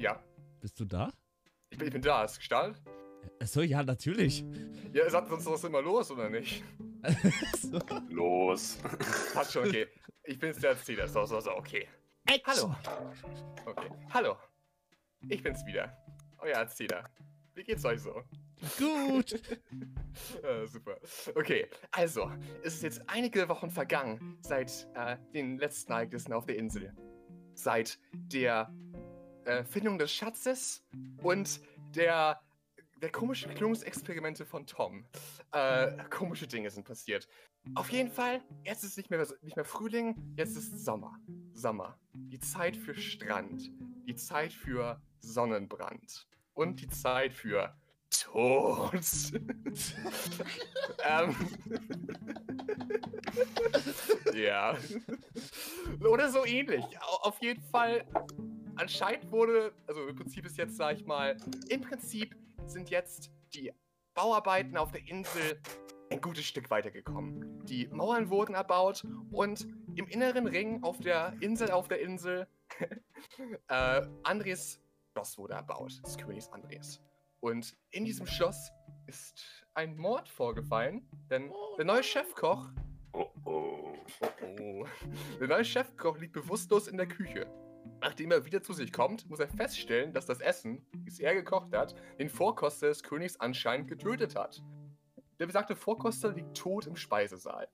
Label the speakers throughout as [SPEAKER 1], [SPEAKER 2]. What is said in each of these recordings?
[SPEAKER 1] Ja.
[SPEAKER 2] Bist du da?
[SPEAKER 1] Ich bin, ich bin da, ist gestartet?
[SPEAKER 2] Achso, ja, natürlich.
[SPEAKER 1] Ja, sagt sonst was immer los, oder nicht?
[SPEAKER 2] so.
[SPEAKER 3] Los.
[SPEAKER 1] Passt schon, okay. Ich bin's der Erzähler, so, so, so, okay.
[SPEAKER 2] Action.
[SPEAKER 1] Hallo. Okay, hallo. Ich bin's wieder. Euer Erzähler. Wie geht's euch so?
[SPEAKER 2] Gut.
[SPEAKER 1] äh, super. Okay, also, es ist jetzt einige Wochen vergangen seit äh, den letzten Ereignissen auf der Insel. Seit der äh, Findung des Schatzes und der, der komischen Klonungsexperimente von Tom. Äh, komische Dinge sind passiert. Auf jeden Fall, jetzt ist nicht mehr, nicht mehr Frühling, jetzt ist Sommer. Sommer. Die Zeit für Strand. Die Zeit für Sonnenbrand. Und die Zeit für Tod. ähm. ja. Oder so ähnlich. Au- Auf jeden Fall. Anscheinend wurde, also im Prinzip ist jetzt, sag ich mal, im Prinzip sind jetzt die Bauarbeiten auf der Insel ein gutes Stück weitergekommen. Die Mauern wurden erbaut und im inneren Ring auf der Insel, auf der Insel, äh, Andres Schloss wurde erbaut, des Königs Andres. Und in diesem Schloss ist ein Mord vorgefallen, denn der neue Chefkoch,
[SPEAKER 3] Oh oh.
[SPEAKER 1] oh, der neue Chefkoch liegt bewusstlos in der Küche. Nachdem er wieder zu sich kommt, muss er feststellen, dass das Essen, das er gekocht hat, den Vorkoster des Königs anscheinend getötet hat. Der besagte Vorkoster liegt tot im Speisesaal.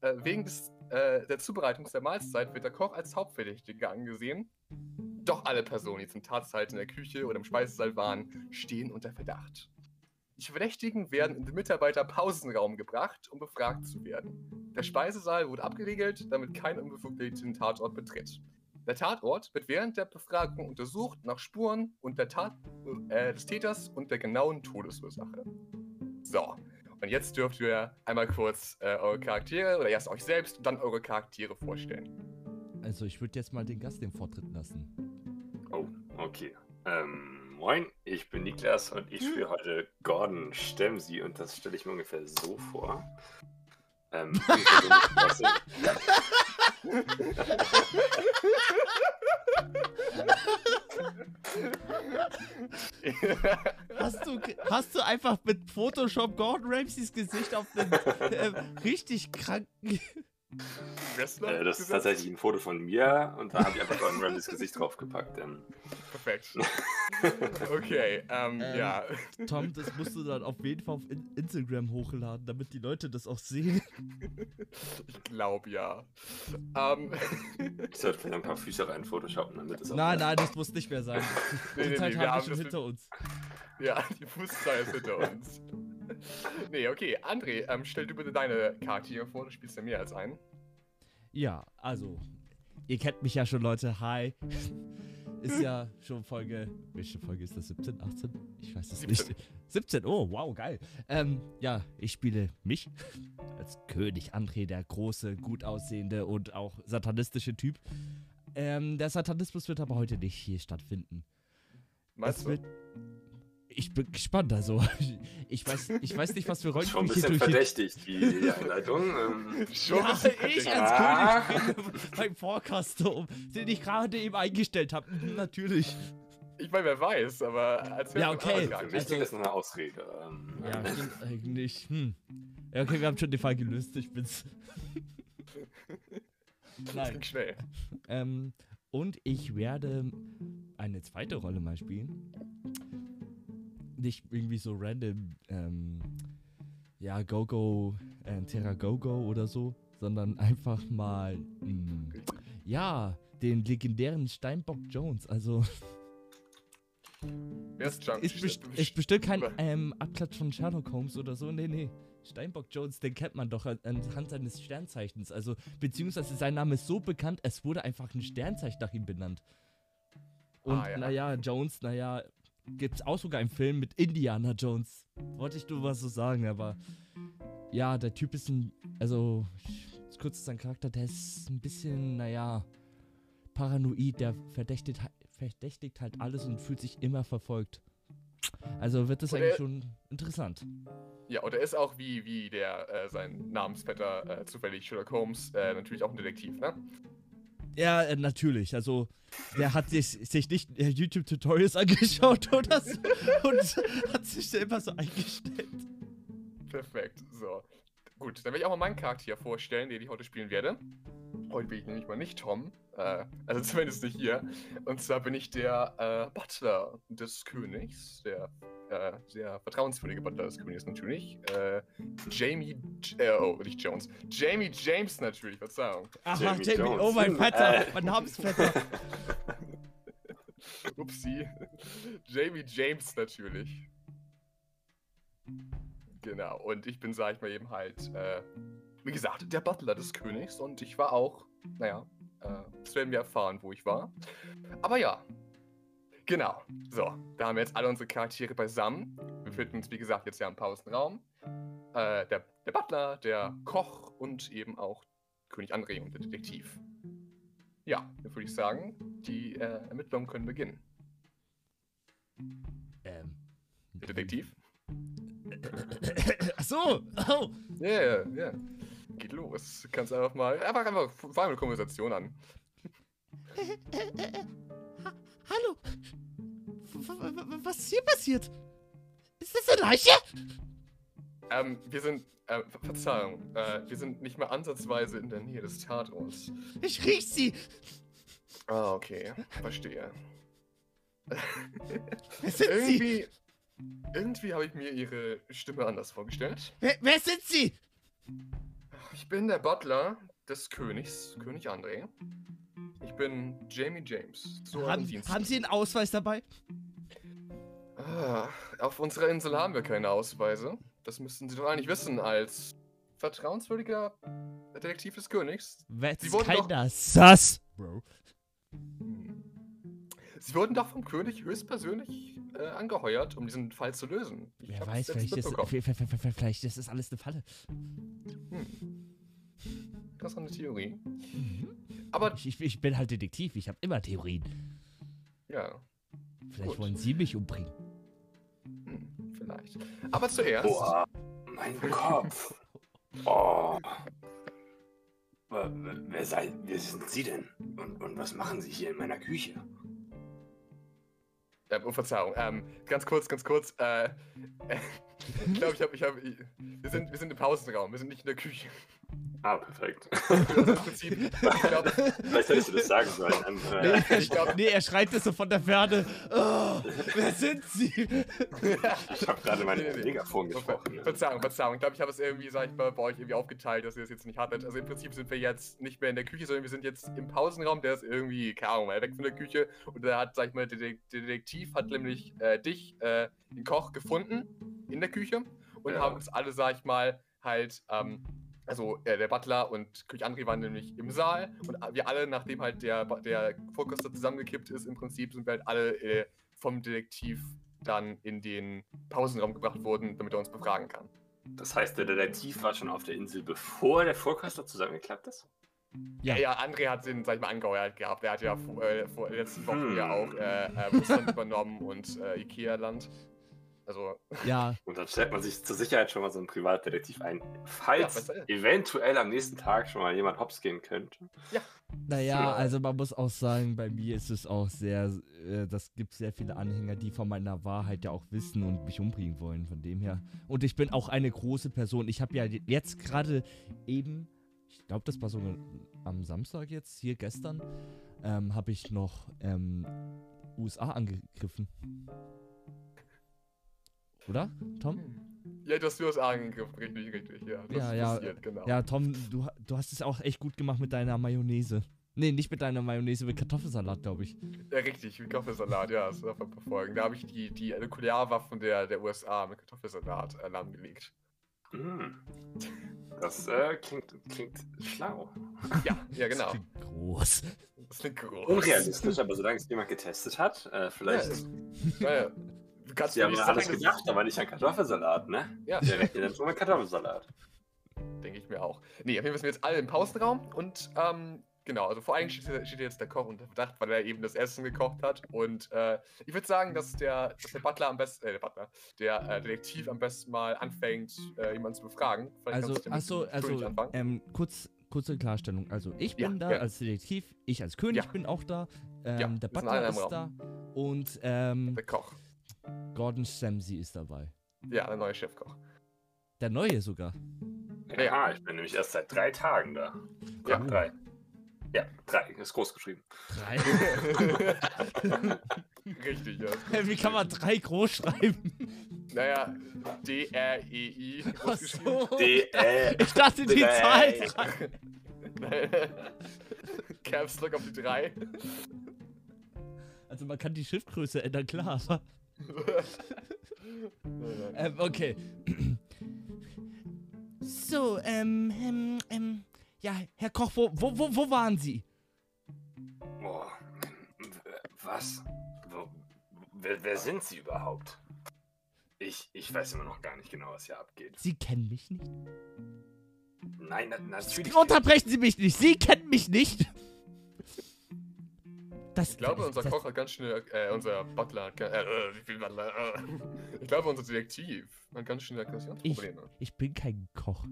[SPEAKER 1] Äh, wegen des, äh, der Zubereitung der Mahlzeit wird der Koch als Hauptverdächtiger angesehen. Doch alle Personen, die zum Tatzeit in der Küche oder im Speisesaal waren, stehen unter Verdacht. Die Verdächtigen werden in den Mitarbeiterpausenraum gebracht, um befragt zu werden. Der Speisesaal wurde abgeriegelt, damit kein Unbefugter den Tatort betritt. Der Tatort wird während der Befragung untersucht nach Spuren und der Tat, äh, des Täters und der genauen Todesursache. So, und jetzt dürft ihr einmal kurz äh, eure Charaktere oder erst euch selbst und dann eure Charaktere vorstellen.
[SPEAKER 2] Also, ich würde jetzt mal den Gast den Vortritt lassen.
[SPEAKER 3] Oh, okay. Ähm, moin, ich bin Niklas und ich spiele heute Gordon Stemsi und das stelle ich mir ungefähr so vor. Ähm,
[SPEAKER 2] Hast du, hast du einfach mit Photoshop Gordon Ramsays Gesicht auf den äh, richtig kranken.
[SPEAKER 1] Wrestler?
[SPEAKER 3] äh, das ist
[SPEAKER 1] gesetzt?
[SPEAKER 3] tatsächlich ein Foto von mir und da habe ich einfach Gordon Ramsays Gesicht draufgepackt. Ähm,
[SPEAKER 1] Perfekt. Okay, ähm,
[SPEAKER 2] Ähm.
[SPEAKER 1] ja.
[SPEAKER 2] Tom, das musst du dann auf jeden Fall auf In Instagram hochladen, damit die Leute das auch sehen.
[SPEAKER 1] Ich glaube ja. Ähm,
[SPEAKER 3] ich sollte vielleicht ein paar Füße rein photoshoppen, damit es auch.
[SPEAKER 2] Nein, nein, das muss nicht mehr sein. Die
[SPEAKER 1] nee,
[SPEAKER 2] Zeit
[SPEAKER 1] nee,
[SPEAKER 2] haben wir schon hinter uns.
[SPEAKER 1] ja, die Fußzahl ist hinter uns. Nee, okay. André, ähm, stell du bitte deine Charaktere vor, du spielst ja mehr als einen.
[SPEAKER 2] Ja, also, ihr kennt mich ja schon, Leute. Hi. Ist ja schon Folge. Welche Folge ist das? 17, 18? Ich weiß es
[SPEAKER 1] 17.
[SPEAKER 2] nicht. 17, oh, wow, geil. Ähm, ja, ich spiele mich als König André, der große, gut aussehende und auch satanistische Typ. Ähm, der Satanismus wird aber heute nicht hier stattfinden.
[SPEAKER 1] Meinst
[SPEAKER 2] Es
[SPEAKER 1] du?
[SPEAKER 2] wird. Ich bin gespannt, also. Ich weiß, ich weiß nicht, was für Rollen
[SPEAKER 3] Schon ein bisschen
[SPEAKER 2] durch
[SPEAKER 3] verdächtig, die, die Einleitung. Ähm,
[SPEAKER 1] Schon
[SPEAKER 2] ja,
[SPEAKER 1] ein bisschen
[SPEAKER 2] ich als
[SPEAKER 3] Ah.
[SPEAKER 2] König bin beim Forecaster, den ich gerade eben eingestellt habe. Natürlich.
[SPEAKER 1] Ich meine, wer weiß, aber erzähl
[SPEAKER 2] Ja, okay.
[SPEAKER 3] für mich
[SPEAKER 2] Also-
[SPEAKER 3] noch eine Ausrede. Ähm,
[SPEAKER 2] Ja, stimmt eigentlich. Hm. Ja, okay, wir haben schon den Fall gelöst. Ich bin's.
[SPEAKER 1] Das
[SPEAKER 2] Nein.
[SPEAKER 1] ging schnell.
[SPEAKER 2] Ähm, und ich werde eine zweite Rolle mal spielen. Nicht irgendwie so random, ähm, ja, Go-Go, äh, Terra Go-Go oder so, sondern einfach mal, mh, ja, den legendären Steinbock Jones. Also,
[SPEAKER 1] Wer ist Junk?
[SPEAKER 2] ist, best ist bestimmt kein ähm, Abklatsch von Sherlock Holmes oder so. Nee, nee. Steinbock Jones, den kennt man doch an- anhand seines Sternzeichens. Also, beziehungsweise sein Name ist so bekannt, es wurde einfach ein Sternzeichen nach ihm benannt. Und
[SPEAKER 1] Ah, ja.
[SPEAKER 2] naja, Jones, naja, gibt's auch sogar einen Film mit Indiana Jones. Wollte ich nur was so sagen, aber ja, der Typ ist ein, also, kurz zu seinem Charakter, der ist ein bisschen, naja, paranoid, der verdächtigt, verdächtigt halt alles und fühlt sich immer verfolgt. Also wird das
[SPEAKER 1] Und
[SPEAKER 2] eigentlich
[SPEAKER 1] er-
[SPEAKER 2] schon interessant.
[SPEAKER 1] Ja, und er ist auch wie, wie der, äh, sein Namensvetter, äh, zufällig Sherlock Holmes, äh, natürlich auch ein Detektiv, ne?
[SPEAKER 2] Ja, äh, natürlich. Also, der hat sich, sich nicht äh, YouTube-Tutorials angeschaut oder so und hat sich selber so eingestellt.
[SPEAKER 1] Perfekt. So. Gut, dann werde ich auch mal meinen Charakter vorstellen, den ich heute spielen werde. Heute bin ich nämlich mal nicht Tom. Äh, also zumindest nicht hier. Und zwar bin ich der äh, Butler des Königs. Der äh, sehr vertrauenswürdige Butler des Königs natürlich. Äh, Jamie. Äh, oh, nicht Jones. Jamie James natürlich, Verzeihung.
[SPEAKER 2] Aha,
[SPEAKER 3] Jamie
[SPEAKER 2] Jamie,
[SPEAKER 3] Jones.
[SPEAKER 2] oh mein Vetter,
[SPEAKER 3] Äh.
[SPEAKER 2] mein Namensvetter.
[SPEAKER 1] Upsi. Jamie James natürlich. Genau, und ich bin, sag ich mal, eben halt, äh, wie gesagt, der Butler des Königs und ich war auch, naja, äh, das werden wir erfahren, wo ich war. Aber ja, genau. So, da haben wir jetzt alle unsere Charaktere beisammen. Wir befinden uns, wie gesagt, jetzt ja im Pausenraum. Äh, der, der Butler, der Koch und eben auch König André und der Detektiv. Ja, dann würde ich sagen, die äh, Ermittlungen können beginnen.
[SPEAKER 2] ähm.
[SPEAKER 1] Der Detektiv?
[SPEAKER 2] Ach so, oh.
[SPEAKER 1] Ja, ja, ja. Geht los. Du kannst einfach mal. Einfach, einfach, fang eine Konversation an.
[SPEAKER 2] Hallo. W- Was ist hier passiert? Ist das eine Leiche?
[SPEAKER 1] Ähm, wir sind. Äh, Ver- Verzeihung, äh, wir sind nicht mal ansatzweise in der Nähe des Tatorts.
[SPEAKER 2] Ich riech sie.
[SPEAKER 1] Ah, okay. Verstehe.
[SPEAKER 2] Wer sind sie?
[SPEAKER 1] Irgendwie. Habe ich mir ihre Stimme anders vorgestellt.
[SPEAKER 2] Wer, wer sind sie?
[SPEAKER 1] Ich bin der Butler des Königs, König André. Ich bin Jamie James. Zu eurem
[SPEAKER 2] Haben, haben Sie einen Ausweis dabei?
[SPEAKER 1] Ah, auf unserer Insel haben wir keine Ausweise. Das müssten Sie doch eigentlich wissen, als vertrauenswürdiger Detektiv des Königs.
[SPEAKER 2] Wer
[SPEAKER 1] Sie
[SPEAKER 2] ist
[SPEAKER 1] wurden doch-
[SPEAKER 2] keiner Sass, Bro.
[SPEAKER 1] Hm. Sie wurden doch vom König höchstpersönlich äh, angeheuert, um diesen Fall zu lösen. Ich
[SPEAKER 2] Wer weiß, vielleicht ist, vielleicht, ist das alles eine Falle.
[SPEAKER 1] Hm. Interessante Theorie.
[SPEAKER 2] Mhm.
[SPEAKER 1] Aber,
[SPEAKER 2] Ich, ich, ich bin halt Detektiv, ich habe immer Theorien.
[SPEAKER 1] ja,
[SPEAKER 2] Vielleicht
[SPEAKER 1] Gut.
[SPEAKER 2] wollen Sie mich umbringen.
[SPEAKER 1] hm, vielleicht. Aber zuerst.
[SPEAKER 3] Boah, mein Kopf. Oh. Wer, wer, wer sind Sie denn? Und, und was machen Sie hier in meiner Küche?
[SPEAKER 1] Ähm, oh, Verzeihung. Ähm, ganz kurz, ganz kurz. Äh, äh, ich glaube, ich habe, ich habe, wir sind, wir sind im Pausenraum. Wir sind nicht in der Küche.
[SPEAKER 3] Ah, perfekt.
[SPEAKER 1] Also im Prinzip, ich glaube,
[SPEAKER 3] Vielleicht hättest du das sagen sollen.
[SPEAKER 2] Nee,
[SPEAKER 3] äh,
[SPEAKER 2] er,
[SPEAKER 1] ich glaub-
[SPEAKER 2] nee, er schreit das so von der Ferne. Oh, wer sind Sie?
[SPEAKER 3] ich habe gerade mein
[SPEAKER 1] Nee, nee, nee.
[SPEAKER 3] Megafon gesprochen.
[SPEAKER 1] Verzeihung, Verzeihung. Ich glaube, ich habe es irgendwie, sag ich mal, bei euch irgendwie aufgeteilt, dass ihr es jetzt nicht hattet. Also im Prinzip sind wir jetzt nicht mehr in der Küche, sondern wir sind jetzt im Pausenraum. Der ist irgendwie, keine Ahnung, weg von der Küche. Und da hat, sag ich mal, der Detektiv hat nämlich äh, dich, äh, den Koch, gefunden in der Küche. Und
[SPEAKER 3] Ja.
[SPEAKER 1] haben uns alle, sag ich mal, halt, ähm, also äh, der Butler und König André waren nämlich im Saal. Und wir alle, nachdem halt der, der Vorkoster zusammengekippt ist, im Prinzip sind wir halt alle äh, vom Detektiv dann in den Pausenraum gebracht worden, damit er uns befragen kann.
[SPEAKER 3] Das heißt, der Detektiv war schon auf der Insel, bevor der Vorkoster zusammengeklappt ist?
[SPEAKER 1] Ja,
[SPEAKER 2] Ja.
[SPEAKER 1] André hat den, sag ich mal, angeheuert gehabt. Er hat ja vor, äh, vor letzten Wochen
[SPEAKER 3] Hm.
[SPEAKER 1] ja auch äh, äh, Russland übernommen und äh, Ikea-Land. Also,
[SPEAKER 2] Ja,
[SPEAKER 3] Und dann stellt man sich zur Sicherheit schon mal so einen Privatdetektiv ein.
[SPEAKER 1] Ja,
[SPEAKER 3] Falls
[SPEAKER 1] besser.
[SPEAKER 3] eventuell am nächsten Tag schon mal jemand hops gehen könnte.
[SPEAKER 2] naja,
[SPEAKER 1] Ja.
[SPEAKER 2] also man muss auch sagen, bei mir ist es auch sehr, äh, das gibt sehr viele Anhänger, die von meiner Wahrheit ja auch wissen und mich umbringen wollen, von dem her. Und ich bin auch eine große Person. Ich habe ja jetzt gerade eben, ich glaube, das war so am Samstag jetzt, hier gestern, ähm, habe ich noch ähm, USA angegriffen. Oder, Tom?
[SPEAKER 1] ja, du hast du hast angegriffen, richtig, richtig, ja. Das
[SPEAKER 2] Ja,
[SPEAKER 1] ist
[SPEAKER 2] ja,
[SPEAKER 1] passiert, genau.
[SPEAKER 2] Ja, Tom, du, du hast es auch echt gut gemacht mit deiner Mayonnaise. Nee, nicht mit deiner Mayonnaise, mit Kartoffelsalat, glaube ich.
[SPEAKER 1] Ja, richtig, wie Kartoffelsalat, ja, das darf man verfolgen. Da habe ich die, die Nuklearwaffen der, der USA mit Kartoffelsalat äh, lahmgelegt.
[SPEAKER 3] Hm. Das äh, klingt, klingt schlau.
[SPEAKER 1] Ja, ja, genau.
[SPEAKER 2] Das klingt groß.
[SPEAKER 1] Das klingt groß.
[SPEAKER 3] Unrealistisch, aber solange es jemand getestet hat, äh, vielleicht.
[SPEAKER 1] Ja, Naja, du kannst
[SPEAKER 3] Sie
[SPEAKER 1] mir
[SPEAKER 3] haben
[SPEAKER 1] nicht
[SPEAKER 3] ja alles gedacht, aber nicht an Kartoffelsalat, ne?
[SPEAKER 1] Ja,
[SPEAKER 3] Der rechnet dann schon mit Kartoffelsalat.
[SPEAKER 1] denke ich mir auch. Nee, auf jeden Fall sind wir jetzt alle im Pausenraum und ähm, genau, also vor allem steht, hier- steht jetzt der Koch unter Verdacht, weil er eben das Essen gekocht hat. Und äh, ich würde sagen, dass der, dass der Butler am besten, äh, der Butler, der äh, Detektiv am besten mal anfängt, äh, jemanden zu befragen. Vielleicht
[SPEAKER 2] Also, achso, also,
[SPEAKER 1] anfangen.
[SPEAKER 2] ähm, kurz kurze Klarstellung. Also ich
[SPEAKER 1] Ja,
[SPEAKER 2] bin da
[SPEAKER 1] gerne.
[SPEAKER 2] als Detektiv, ich als König
[SPEAKER 1] Ja.
[SPEAKER 2] bin auch da, ähm,
[SPEAKER 1] Ja,
[SPEAKER 2] der Butler ist da und ähm,
[SPEAKER 1] Der Koch.
[SPEAKER 2] Gordon Ramsay ist dabei.
[SPEAKER 1] Ja, der neue Chefkoch.
[SPEAKER 2] Der neue sogar.
[SPEAKER 3] Ja, ich bin nämlich erst seit drei Tagen da. Ja,
[SPEAKER 1] Ja.
[SPEAKER 3] drei. Ja, drei, ist groß geschrieben.
[SPEAKER 2] Drei?
[SPEAKER 1] Richtig, ja.
[SPEAKER 2] Wie kann man drei groß schreiben?
[SPEAKER 1] Naja, D-R-E-I.
[SPEAKER 2] Ach
[SPEAKER 1] groß geschrieben.
[SPEAKER 2] so.
[SPEAKER 3] D, äh,
[SPEAKER 2] Ich dachte die
[SPEAKER 3] Drei.
[SPEAKER 2] Zahl drei.
[SPEAKER 1] Caps Lock auf die 3.
[SPEAKER 2] Also man kann die Schriftgröße ändern, klar, aber. Ähm, okay. So, ähm, ähm, ähm, ja, Herr Koch, wo, wo, wo, wo waren Sie?
[SPEAKER 3] boah, was? Wo, wer, wer sind Sie überhaupt? Ich, ich weiß immer noch gar nicht genau, was hier abgeht.
[SPEAKER 2] Sie kennen mich nicht.
[SPEAKER 3] Nein, na, natürlich.
[SPEAKER 2] Unterbrechen Sie mich nicht. Sie kennen mich nicht. Das,
[SPEAKER 1] Ich glaube, unser
[SPEAKER 2] das,
[SPEAKER 1] Koch hat ganz schnell, äh, unser Butler, hat äh, äh, Butler, äh, ich glaube, unser Detektiv hat ganz schnell Aggressionsprobleme.
[SPEAKER 2] Ich bin kein Koch.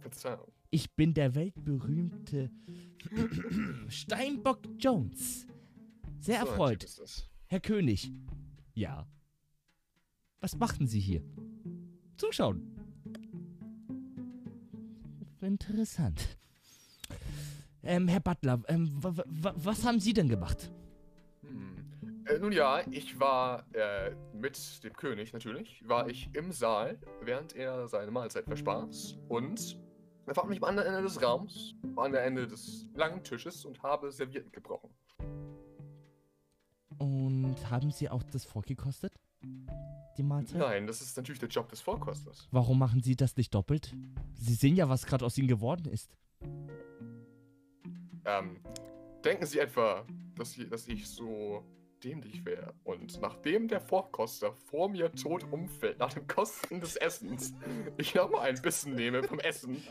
[SPEAKER 1] Verzeihung.
[SPEAKER 2] Ich bin der weltberühmte Steinbock Jones. Sehr
[SPEAKER 1] So
[SPEAKER 2] erfreut. Herr König. Ja. Was machten Sie hier? Zuschauen. Interessant. Ähm, Herr Butler, ähm, wa- wa- was haben Sie denn gemacht?
[SPEAKER 1] Hm. Äh, nun ja, ich war äh, mit dem König natürlich, war ich im Saal, während er seine Mahlzeit verspaß und befand mich am anderen Ende des Raums, am anderen Ende des langen Tisches und habe Servietten gebrochen.
[SPEAKER 2] Und haben Sie auch das vorgekostet? Die Mahlzeit?
[SPEAKER 1] Nein, das ist natürlich der Job des Vorkosters.
[SPEAKER 2] Warum machen Sie das nicht doppelt? Sie sehen ja, was gerade aus Ihnen geworden ist.
[SPEAKER 1] Ähm, denken Sie etwa, dass, ich- dass ich so dämlich wäre und nachdem der Vorkoster vor mir tot umfällt, nach dem Kosten des Essens, ich nochmal ein Bissen nehme vom Essen,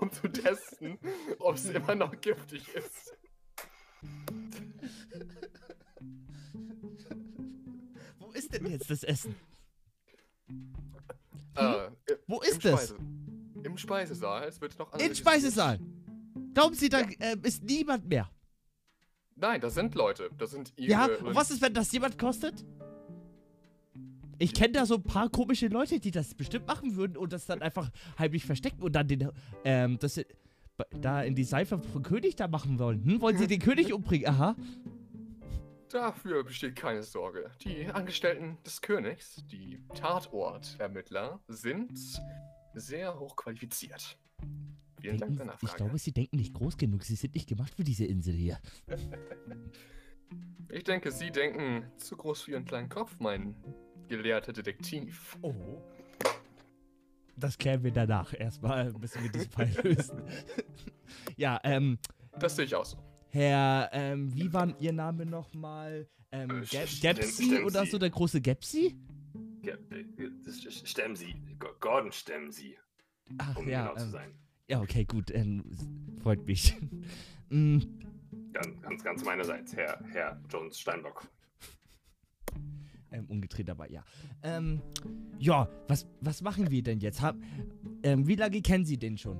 [SPEAKER 1] um zu testen, ob es immer noch giftig ist.
[SPEAKER 2] Wo ist denn jetzt das Essen?
[SPEAKER 1] Äh,
[SPEAKER 2] Wo ist es?
[SPEAKER 1] Speise- Im Speisesaal. Es wird noch
[SPEAKER 2] Im Speisesaal. Glauben Sie, da äh, ist niemand mehr?
[SPEAKER 1] Nein, das sind Leute. Das sind ihre.
[SPEAKER 2] Ja, und was ist, wenn das jemand kostet? Ich kenne da so ein paar komische Leute, die das bestimmt machen würden und das dann einfach heimlich verstecken und dann den, ähm, das da in die Seife vom König da machen wollen. Hm? Wollen Sie den König umbringen? Aha.
[SPEAKER 1] Dafür besteht keine Sorge. Die Angestellten des Königs, die Tatortermittler, sind sehr hoch Vielen Dank
[SPEAKER 2] Denken,
[SPEAKER 1] der
[SPEAKER 2] ich
[SPEAKER 1] Nachfrage.
[SPEAKER 2] glaube, Sie denken nicht groß genug. Sie sind nicht gemacht für diese Insel hier.
[SPEAKER 1] Ich denke, Sie denken zu groß für Ihren kleinen Kopf, mein gelehrter Detektiv.
[SPEAKER 2] Oh. Das klären wir danach. Erstmal müssen wir diesen Fall lösen. ja, ähm,
[SPEAKER 1] Das sehe ich auch so.
[SPEAKER 2] Herr, ähm, wie war Ihr Name nochmal? Ähm,
[SPEAKER 3] Äh,
[SPEAKER 2] Gap
[SPEAKER 3] St-
[SPEAKER 2] Gepsi
[SPEAKER 3] Stemsi.
[SPEAKER 2] oder so, der große Gepsi?
[SPEAKER 3] Ja, äh. Go- Gordon stemmen Sie,
[SPEAKER 2] Ach
[SPEAKER 3] um
[SPEAKER 2] ja,
[SPEAKER 3] genau zu
[SPEAKER 2] ähm,
[SPEAKER 3] sein.
[SPEAKER 2] Ja, okay, gut, ähm, freut mich. mm,
[SPEAKER 3] Ganz, ganz, ganz meinerseits, Herr, Herr Jones Steinbock.
[SPEAKER 2] ähm, umgedreht aber, ja. Ähm, ja, was, was machen wir denn jetzt? Hab, ähm, wie lange kennen Sie den schon?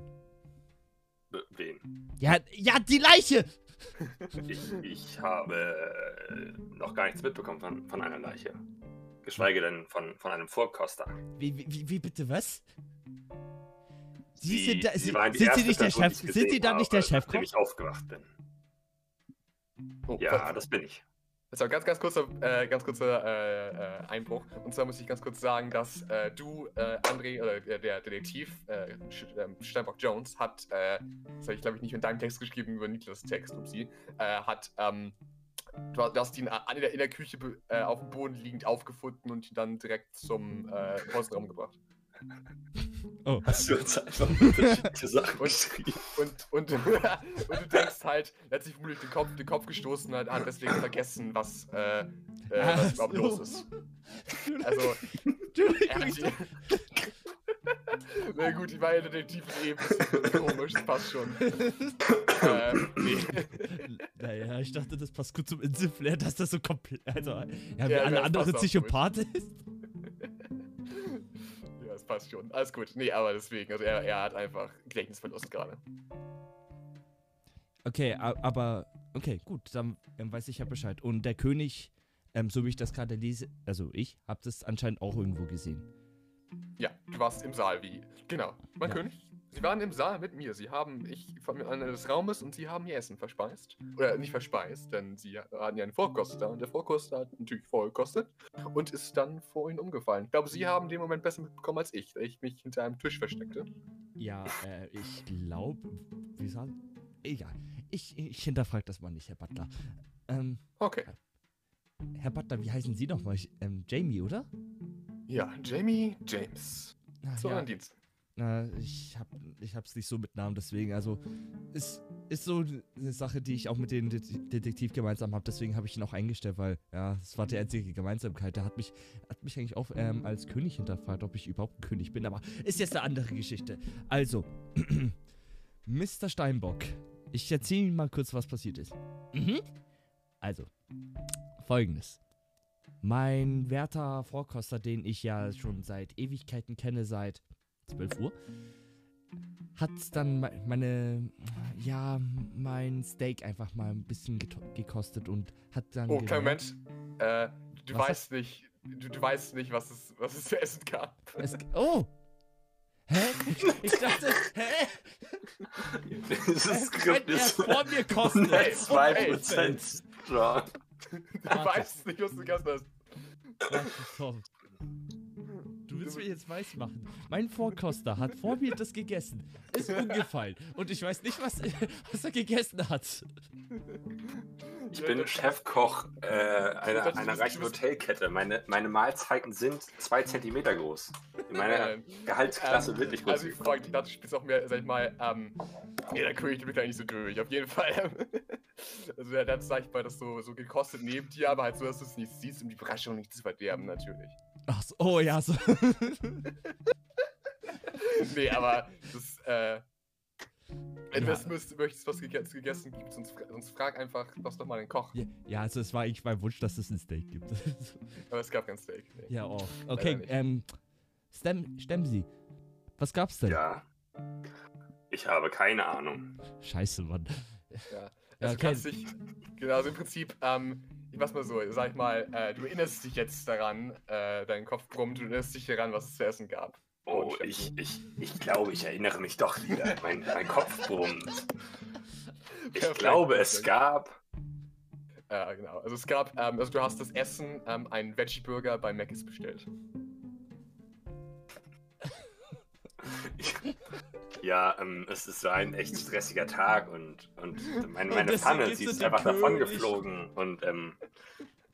[SPEAKER 3] Wen?
[SPEAKER 2] Ja, ja, die Leiche!
[SPEAKER 3] Ich, ich habe äh, noch gar nichts mitbekommen von, von einer Leiche. Geschweige denn von, von einem Vorkoster.
[SPEAKER 2] Wie, wie, wie bitte, was? Sie, sind, da, Sie,
[SPEAKER 3] waren die
[SPEAKER 2] sind Sie
[SPEAKER 3] erste
[SPEAKER 2] nicht der
[SPEAKER 3] Person,
[SPEAKER 2] Chef?
[SPEAKER 3] die ich
[SPEAKER 2] Sind Sie dann nicht der Chefkoch?
[SPEAKER 3] Nachdem ich aufgewacht bin.
[SPEAKER 1] Oh,
[SPEAKER 3] Ja,
[SPEAKER 1] ver-
[SPEAKER 3] das bin ich.
[SPEAKER 1] Das war ganz, ganz kurzer, äh, ganz kurzer äh, äh, Einbruch. Und zwar muss ich ganz kurz sagen, dass äh, du, äh, André, oder der, der Detektiv, äh, ähm, Steinbock Jones, hat, äh, das habe ich glaube ich nicht in deinem Text geschrieben, über Niklas Text, upsie, äh, hat, ähm, du, hast- du ihn in der, in der Küche äh, auf dem Boden liegend aufgefunden und ihn dann direkt zum äh, Postenraum gebracht.
[SPEAKER 2] Oh.
[SPEAKER 3] Hast du uns einfach unterschiedliche Sachen
[SPEAKER 1] Und-
[SPEAKER 3] geschrieben?
[SPEAKER 1] Und, und, und du denkst halt, er hat sich vermutlich den Kopf, den Kopf gestoßen und hat deswegen vergessen, was, äh, äh, was überhaupt los ist. Also, hat
[SPEAKER 2] Entschuldigung.
[SPEAKER 1] die... Na gut, ich war ja Detektiv eben. Komisch, das passt schon. äh, nee.
[SPEAKER 2] Naja, ich dachte, das passt gut zum Inselflair, dass das so komplett. Also, ja, wie
[SPEAKER 1] Ja,
[SPEAKER 2] alle anderen Psychopath ist.
[SPEAKER 1] Das passt schon. Alles gut. Nee, aber deswegen, also er, er hat einfach Gedächtnisverlust gerade.
[SPEAKER 2] Okay, aber okay, gut, dann weiß ich ja Bescheid. Und der König, ähm, so wie ich das gerade lese, also ich, hab das anscheinend auch irgendwo gesehen.
[SPEAKER 1] Ja, du warst im Saal, wie. Genau. Mein
[SPEAKER 2] Ja.
[SPEAKER 1] König, Sie waren im Saal mit mir. Sie haben, ich von mir Ende des Raumes und Sie haben Ihr Essen verspeist. Oder nicht verspeist, denn Sie hatten ja einen Vorkoster und der Vorkoster hat natürlich vorgekostet und ist dann vor Ihnen umgefallen. Ich glaube, Sie haben den Moment besser mitbekommen als ich, da ich mich hinter einem Tisch versteckte.
[SPEAKER 2] Ja, äh, ich glaube, wie sagen? Egal. Ich, ich hinterfrage das mal nicht, Herr Butler. Ähm,
[SPEAKER 1] Okay.
[SPEAKER 2] Herr Butler, wie heißen Sie nochmal? Ähm, Jamie, oder?
[SPEAKER 1] Ja, Jamie James.
[SPEAKER 2] Ah,
[SPEAKER 1] Zu
[SPEAKER 2] ja.
[SPEAKER 1] Ihrem Dienst.
[SPEAKER 2] Na, ich hab, ich hab's nicht so mit Namen, deswegen, also, ist, ist so eine Sache, die ich auch mit dem Det- Detektiv gemeinsam habe, deswegen habe ich ihn auch eingestellt, weil, ja, das war die einzige Gemeinsamkeit. Der hat mich, hat mich eigentlich auch ähm, als König hinterfragt, ob ich überhaupt ein König bin, aber ist jetzt eine andere Geschichte. Also, Mr. Steinbock, ich erzähle Ihnen mal kurz, was passiert ist. Mhm. Also, folgendes. Mein werter Vorkoster, den ich ja schon seit Ewigkeiten kenne, seit 12 Uhr, hat dann me- meine, ja, mein Steak einfach mal ein bisschen gekostet und hat dann.
[SPEAKER 1] Oh, kleinen Moment. Äh, du
[SPEAKER 2] Was
[SPEAKER 1] weißt nicht, du, du weißt nicht, was es, was es zu essen gab.
[SPEAKER 2] Es, oh! Hä? Ich dachte, hä?
[SPEAKER 3] Dieses
[SPEAKER 2] Könnte
[SPEAKER 3] Skript ist
[SPEAKER 2] vor mir kosten? ey.
[SPEAKER 3] 2% strong.
[SPEAKER 1] Du weißt nicht, was du gehasst hast.
[SPEAKER 2] Warte, Tom. Du willst mir jetzt weiß machen. Mein Vorkoster hat vor mir das gegessen. Ist umgefallen. Und ich weiß nicht, was, was er gegessen hat.
[SPEAKER 3] Ich bin Chefkoch äh, einer, einer reichen Hotelkette. Meine, meine Mahlzeiten sind zwei Zentimeter groß. In meiner
[SPEAKER 1] Nein.
[SPEAKER 3] Gehaltsklasse
[SPEAKER 1] Ähm,
[SPEAKER 3] wird nicht groß.
[SPEAKER 1] Also, wie folgt, ich dachte, du spielst auch mehr, sag ich mal, ähm, nee, König, der wird ja nicht so durch, auf jeden Fall. also, der hat, sag ich mal, das so, so gekostet neben dir, aber halt so, dass du es nicht siehst, um die Überraschung nicht zu verderben, natürlich.
[SPEAKER 2] Ach so, oh ja, so.
[SPEAKER 1] nee, aber das, äh, wenn du
[SPEAKER 2] Ja.
[SPEAKER 1] das müsst, möchtest, was gege gegessen gibt, sonst, sonst frag einfach, was doch mal den Koch.
[SPEAKER 2] ja, ja, also es war eigentlich mein Wunsch, dass es ein Steak gibt.
[SPEAKER 1] Aber es gab kein Steak. Nee.
[SPEAKER 2] ja, oh. Okay, ähm, Stem, stemmen Sie. Was gab's denn?
[SPEAKER 3] Ja. Ich habe keine Ahnung.
[SPEAKER 2] Scheiße, Mann.
[SPEAKER 1] Ja.
[SPEAKER 2] Ja,
[SPEAKER 1] Also
[SPEAKER 2] okay.
[SPEAKER 1] du kannst dich, genau, also im Prinzip, ähm, ich mach's mal so, sag ich mal, äh, du erinnerst dich jetzt daran, äh, dein Kopf brummt, du erinnerst dich daran, was es zu essen gab.
[SPEAKER 3] Oh, ich, ich, ich glaube, ich erinnere mich doch wieder. Mein, mein Kopf brummt. Ich
[SPEAKER 1] Perfekt,
[SPEAKER 3] glaube, es gab.
[SPEAKER 1] Ja, genau. Also es gab, ähm, also du hast das Essen, ähm, einen Veggie-Burger bei Mc's bestellt.
[SPEAKER 3] Ja, ähm, es ist so ein echt stressiger Tag und, und meine,
[SPEAKER 2] Und
[SPEAKER 3] meine
[SPEAKER 2] deswegen
[SPEAKER 3] Pfanne, sie ist einfach davon geflogen und ähm,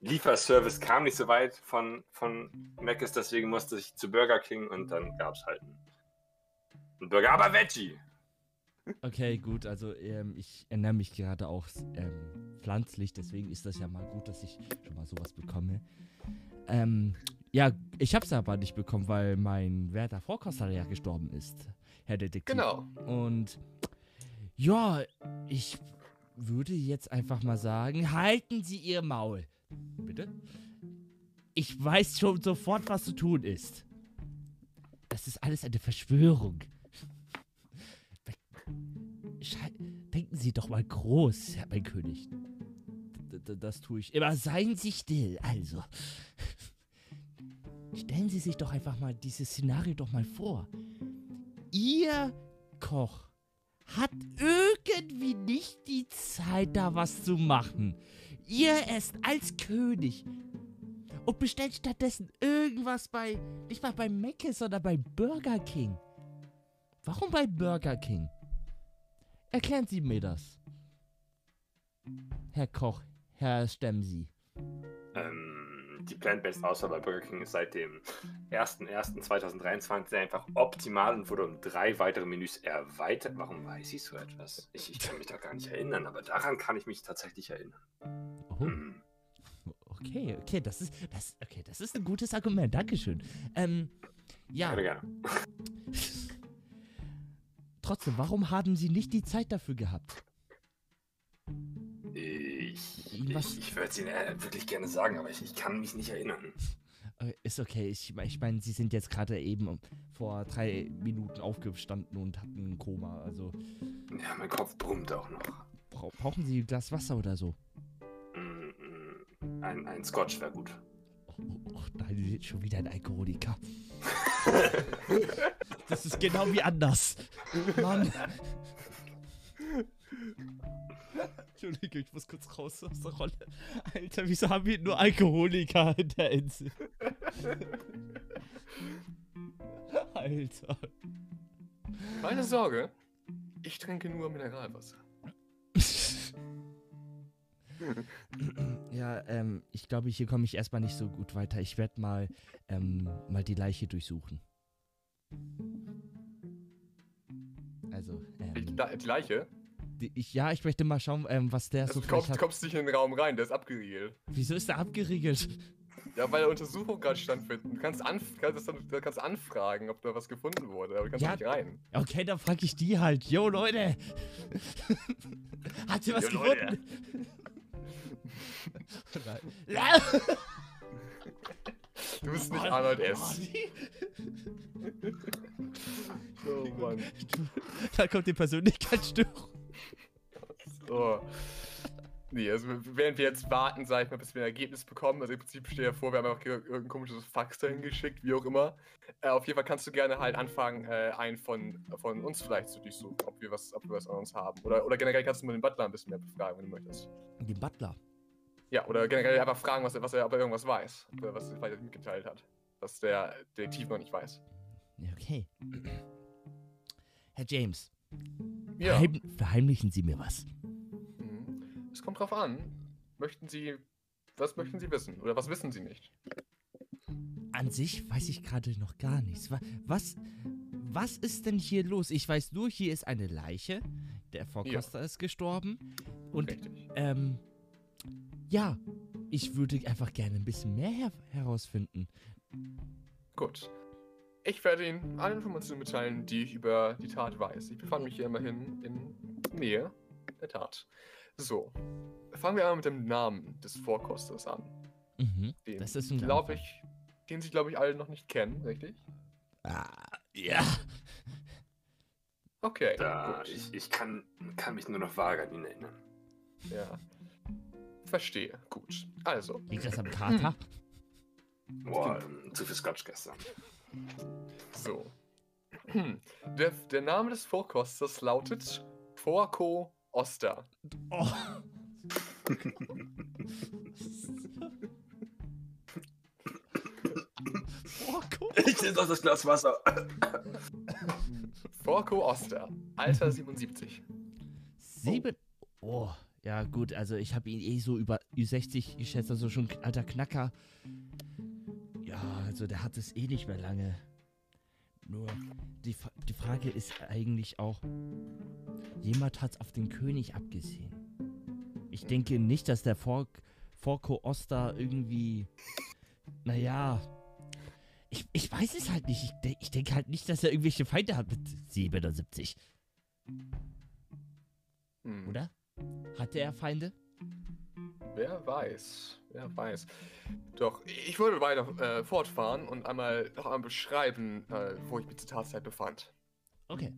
[SPEAKER 3] Lieferservice kam nicht so weit von, von Mc's, deswegen musste ich zu Burger King und dann gab es halt einen, Burger, aber Veggie.
[SPEAKER 2] Okay, gut, also ähm, ich ernähre mich gerade auch ähm, pflanzlich, deswegen ist das ja mal gut, dass ich schon mal sowas bekomme. Ähm, ja, ich hab's aber nicht bekommen, weil mein werter Vorkoster ja gestorben ist, Herr Detektiv.
[SPEAKER 1] Genau.
[SPEAKER 2] Und ja, ich würde jetzt einfach mal sagen, halten Sie Ihr Maul. Bitte? Ich weiß schon sofort, was zu tun ist. Das ist alles eine Verschwörung. Denken Sie doch mal groß, Herr mein König. -d das tue ich immer. Seien Sie still, also. Stellen Sie sich doch einfach mal dieses Szenario doch mal vor. Ihr Koch hat irgendwie nicht die Zeit, da was zu machen. Ihr esst als König und bestellt stattdessen irgendwas bei, nicht mal bei Mc's, sondern bei Burger King. Warum bei Burger King? Erklären Sie mir das. Herr Koch, Herr Stemsi.
[SPEAKER 3] Ähm, die Plant-Based Auswahl bei Burger King ist seit dem 01.01.2023 einfach optimal und wurde um drei weitere Menüs erweitert. Warum weiß ich so etwas? Ich, ich kann mich da gar nicht erinnern, aber daran kann ich mich tatsächlich erinnern.
[SPEAKER 2] Oh,
[SPEAKER 3] Hm.
[SPEAKER 2] okay, okay, das ist, das, okay, das ist ein gutes Argument. Dankeschön. Ähm, ja.
[SPEAKER 3] Gerne, gerne.
[SPEAKER 2] Trotzdem, warum haben Sie nicht die Zeit dafür gehabt?
[SPEAKER 3] Ich,
[SPEAKER 2] was-
[SPEAKER 3] ich, würde es Ihnen äh, wirklich gerne sagen, aber ich, ich kann mich nicht erinnern.
[SPEAKER 2] Ist okay. Ich, ich meine, Sie sind jetzt gerade eben vor drei Minuten aufgestanden und hatten ein Koma. Also,
[SPEAKER 3] Ja, mein Kopf brummt auch noch.
[SPEAKER 2] Bra brauchen Sie ein Glas Wasser oder so?
[SPEAKER 3] Mm, mm, Ein, ein Scotch wäre gut.
[SPEAKER 2] Oh, oh, nein, schon wieder ein Alkoholiker. Das ist genau wie anders. Mann. Entschuldigung, ich muss kurz raus aus der Rolle. Alter, wieso haben wir nur Alkoholiker in der Insel? Alter.
[SPEAKER 1] Keine Sorge, ich trinke nur Mineralwasser.
[SPEAKER 2] Ja, ähm, ich glaube, hier komme ich erstmal nicht so gut weiter. Ich werde mal, ähm, mal die Leiche durchsuchen. Also,
[SPEAKER 1] Die,
[SPEAKER 2] ähm,
[SPEAKER 1] die Leiche?
[SPEAKER 2] Ich, ja, ich möchte mal schauen, ähm, was der so
[SPEAKER 1] Also, du
[SPEAKER 2] vielleicht
[SPEAKER 1] kommst,
[SPEAKER 2] hat.
[SPEAKER 1] kommst nicht in den Raum rein, der ist abgeriegelt.
[SPEAKER 2] Wieso ist der abgeriegelt?
[SPEAKER 1] Ja, weil der Untersuchung gerade stattfindet. Du kannst, anf kannst, dann, kannst anfragen, ob da was gefunden wurde, aber du kannst
[SPEAKER 2] Ja.
[SPEAKER 1] nicht rein.
[SPEAKER 2] Okay, dann frage ich die halt. Yo, Leute! Habt ihr was
[SPEAKER 1] Leute.
[SPEAKER 2] gefunden?
[SPEAKER 1] Du bist nicht Arnold S. Oh Mann.
[SPEAKER 2] Da kommt die Persönlichkeitsstörung.
[SPEAKER 1] So. Nee, also während wir jetzt warten, sag ich mal, bis wir ein Ergebnis bekommen, also im Prinzip steht ja vor, wir haben einfach ir- irgendein komisches Fax dahin geschickt, wie auch immer. Äh, auf jeden Fall kannst du gerne halt anfangen, äh, einen von, von uns vielleicht zu durchsuchen, ob wir was, ob wir was an uns haben. Oder, oder generell kannst du mal den Butler ein bisschen mehr befragen, wenn du möchtest.
[SPEAKER 2] Den Butler.
[SPEAKER 1] Ja, oder generell einfach fragen, was er, was er, ob er irgendwas weiß. Ob er was vielleicht mitgeteilt hat. Was der Detektiv noch nicht weiß.
[SPEAKER 2] Okay. Herr James,
[SPEAKER 1] Ja.
[SPEAKER 2] verheim verheimlichen Sie mir was.
[SPEAKER 1] Es kommt drauf an. Möchten Sie. Was möchten Sie wissen? Oder was wissen Sie nicht?
[SPEAKER 2] An sich weiß ich gerade noch gar nichts. Wa- Was, was ist denn hier los? Ich weiß nur, hier ist eine Leiche. Der Vorkoster ist gestorben. Und
[SPEAKER 1] Richtig.
[SPEAKER 2] Ähm, ja, ich würde einfach gerne ein bisschen mehr her herausfinden.
[SPEAKER 1] Gut. Ich werde Ihnen alle Informationen mitteilen, die ich über die Tat weiß. Ich befand mich hier immerhin in Nähe der Tat. So. Fangen wir einmal mit dem Namen des Vorkosters an.
[SPEAKER 2] Mhm.
[SPEAKER 1] Den,
[SPEAKER 2] Das ist ein
[SPEAKER 1] glaube ich, den Sie, glaube ich, alle noch nicht kennen, richtig?
[SPEAKER 2] Ah, ja.
[SPEAKER 1] Okay.
[SPEAKER 3] Da,
[SPEAKER 1] gut.
[SPEAKER 3] ich ich kann, kann mich nur noch vage an ihn erinnern.
[SPEAKER 1] Ja. Verstehe. Gut. Also,
[SPEAKER 2] Liegt das am Kater?
[SPEAKER 3] Boah, ähm, zu viel Scotch gestern.
[SPEAKER 1] so. Der, der Name des Vorkosters lautet Porco Oster.
[SPEAKER 2] Oh. guck.
[SPEAKER 3] Ich nehme doch das Glas Wasser.
[SPEAKER 1] Porco Oster. Alter 77.
[SPEAKER 2] Sieben. Oh, ja gut, also ich habe ihn eh so über Ü60 geschätzt, also schon alter Knacker. Ja, also der hat es eh nicht mehr lange. Nur die, die Frage ist eigentlich auch, jemand hat auf den König abgesehen. Ich denke nicht, dass der Fork, Forko Oster irgendwie, naja, ich, ich weiß es halt nicht. Ich, de ich denke halt nicht, dass er irgendwelche Feinde hat mit 77,
[SPEAKER 1] Hm.
[SPEAKER 2] oder? Hatte er Feinde?
[SPEAKER 1] Wer weiß, wer weiß. Doch, ich würde weiter äh, fortfahren und einmal noch einmal beschreiben, äh, wo ich mich zur Tatzeit befand.
[SPEAKER 2] Okay.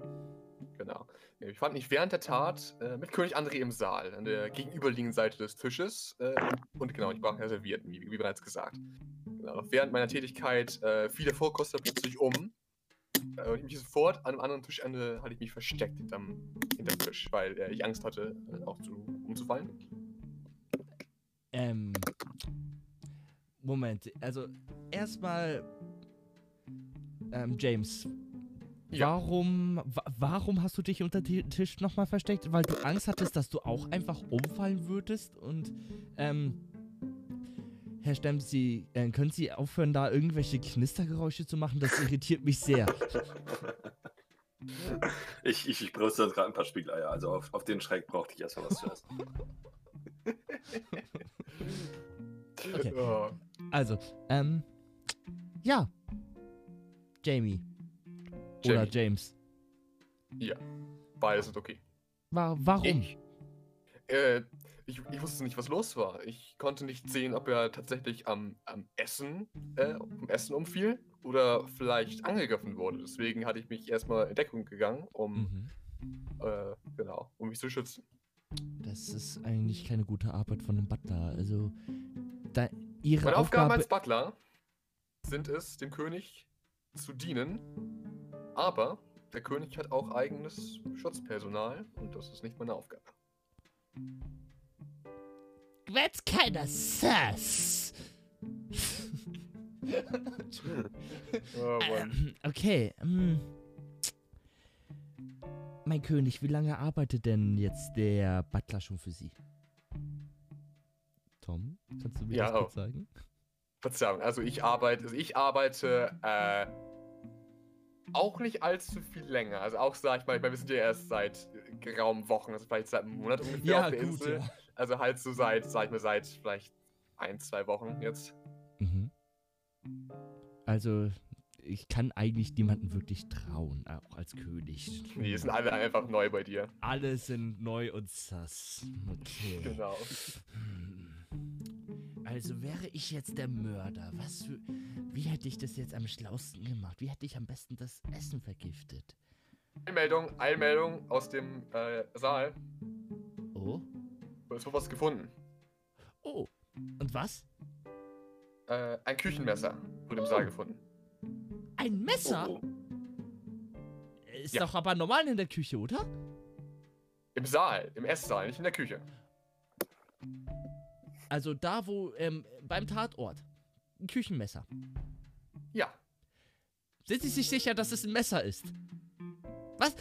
[SPEAKER 1] Genau. Ich fand mich während der Tat äh, mit König André im Saal, an der gegenüberliegenden Seite des Tisches. Äh, und genau, ich brach reserviert, wie, wie bereits gesagt. Genau, während meiner Tätigkeit äh, fiel der Vorkoster plötzlich um. Äh, und ich mich sofort an einem anderen Tischende hatte ich mich versteckt hinterm, hinterm Tisch, weil äh, ich Angst hatte, äh, auch zu, umzufallen.
[SPEAKER 2] Ähm. Moment, also erstmal. Ähm, James.
[SPEAKER 1] Ja.
[SPEAKER 2] Warum, wa warum hast du dich unter den Tisch nochmal versteckt? Weil du Angst hattest, dass du auch einfach umfallen würdest? Und, ähm. Herr Stemm, Sie, äh, können Sie aufhören, da irgendwelche Knistergeräusche zu machen? Das irritiert mich sehr.
[SPEAKER 3] Ich, ich, ich brauche gerade ein paar Spiegeleier. Also auf, auf den Schreck brauchte ich erstmal was zu essen.
[SPEAKER 2] Okay.
[SPEAKER 1] Ja.
[SPEAKER 2] Also, ähm. Ja. Jamie. Oder
[SPEAKER 1] Jamie.
[SPEAKER 2] James.
[SPEAKER 1] Ja, beides sind okay.
[SPEAKER 2] Wa warum?
[SPEAKER 1] Ich, äh, ich, ich wusste nicht, was los war. Ich konnte nicht sehen, ob er tatsächlich am, am Essen, äh, Essen umfiel oder vielleicht angegriffen wurde. Deswegen hatte ich mich erstmal in Deckung gegangen, um,
[SPEAKER 2] Mhm.
[SPEAKER 1] äh, genau, um mich zu schützen.
[SPEAKER 2] Das ist eigentlich keine gute Arbeit von einem Butler. Also, da, ihre
[SPEAKER 1] Meine Aufgaben
[SPEAKER 2] Aufgabe.
[SPEAKER 1] als Butler sind es, dem König zu dienen, aber der König hat auch eigenes Schutzpersonal und das ist nicht meine Aufgabe.
[SPEAKER 2] Wenn's keiner sass.
[SPEAKER 1] Oh,
[SPEAKER 2] Ähm, okay. ähm. Mein König, wie lange arbeitet denn jetzt der Butler schon für Sie? Tom, kannst du mir
[SPEAKER 1] Ja,
[SPEAKER 2] das kurz
[SPEAKER 1] oh.
[SPEAKER 2] sagen?
[SPEAKER 1] Verzeihung, also ich arbeite, also ich arbeite äh, auch nicht allzu viel länger. Also auch, sag ich mal, ich meine, wir sind ja erst seit geraumen Wochen, also vielleicht seit einem Monat ungefähr auf der Insel. Also halt so seit, sag ich mal, seit vielleicht ein, zwei Wochen jetzt.
[SPEAKER 2] Mhm. Also, ich kann eigentlich niemandem wirklich trauen, auch als König.
[SPEAKER 1] Die sind alle einfach neu bei dir.
[SPEAKER 2] Alle sind neu und sass. Okay.
[SPEAKER 1] Genau.
[SPEAKER 2] Hm. Also wäre ich jetzt der Mörder, was für. Wie hätte ich das jetzt am schlausten gemacht? Wie hätte ich am besten das Essen vergiftet?
[SPEAKER 1] Einmeldung, Einmeldung aus dem äh, Saal.
[SPEAKER 2] Oh?
[SPEAKER 1] Es wurde was gefunden.
[SPEAKER 2] Oh. Und was?
[SPEAKER 1] Äh, ein Küchenmesser wurde im Saal gefunden.
[SPEAKER 2] Ein Messer?
[SPEAKER 3] Oh,
[SPEAKER 2] Ist
[SPEAKER 1] Ja.
[SPEAKER 2] doch aber normal in der Küche, oder?
[SPEAKER 1] Im Saal, im Esssaal, nicht in der Küche.
[SPEAKER 2] Also da, wo, ähm, beim Tatort. Ein Küchenmesser.
[SPEAKER 1] Ja.
[SPEAKER 2] Sind Sie sich sicher, dass es ein Messer ist? Was?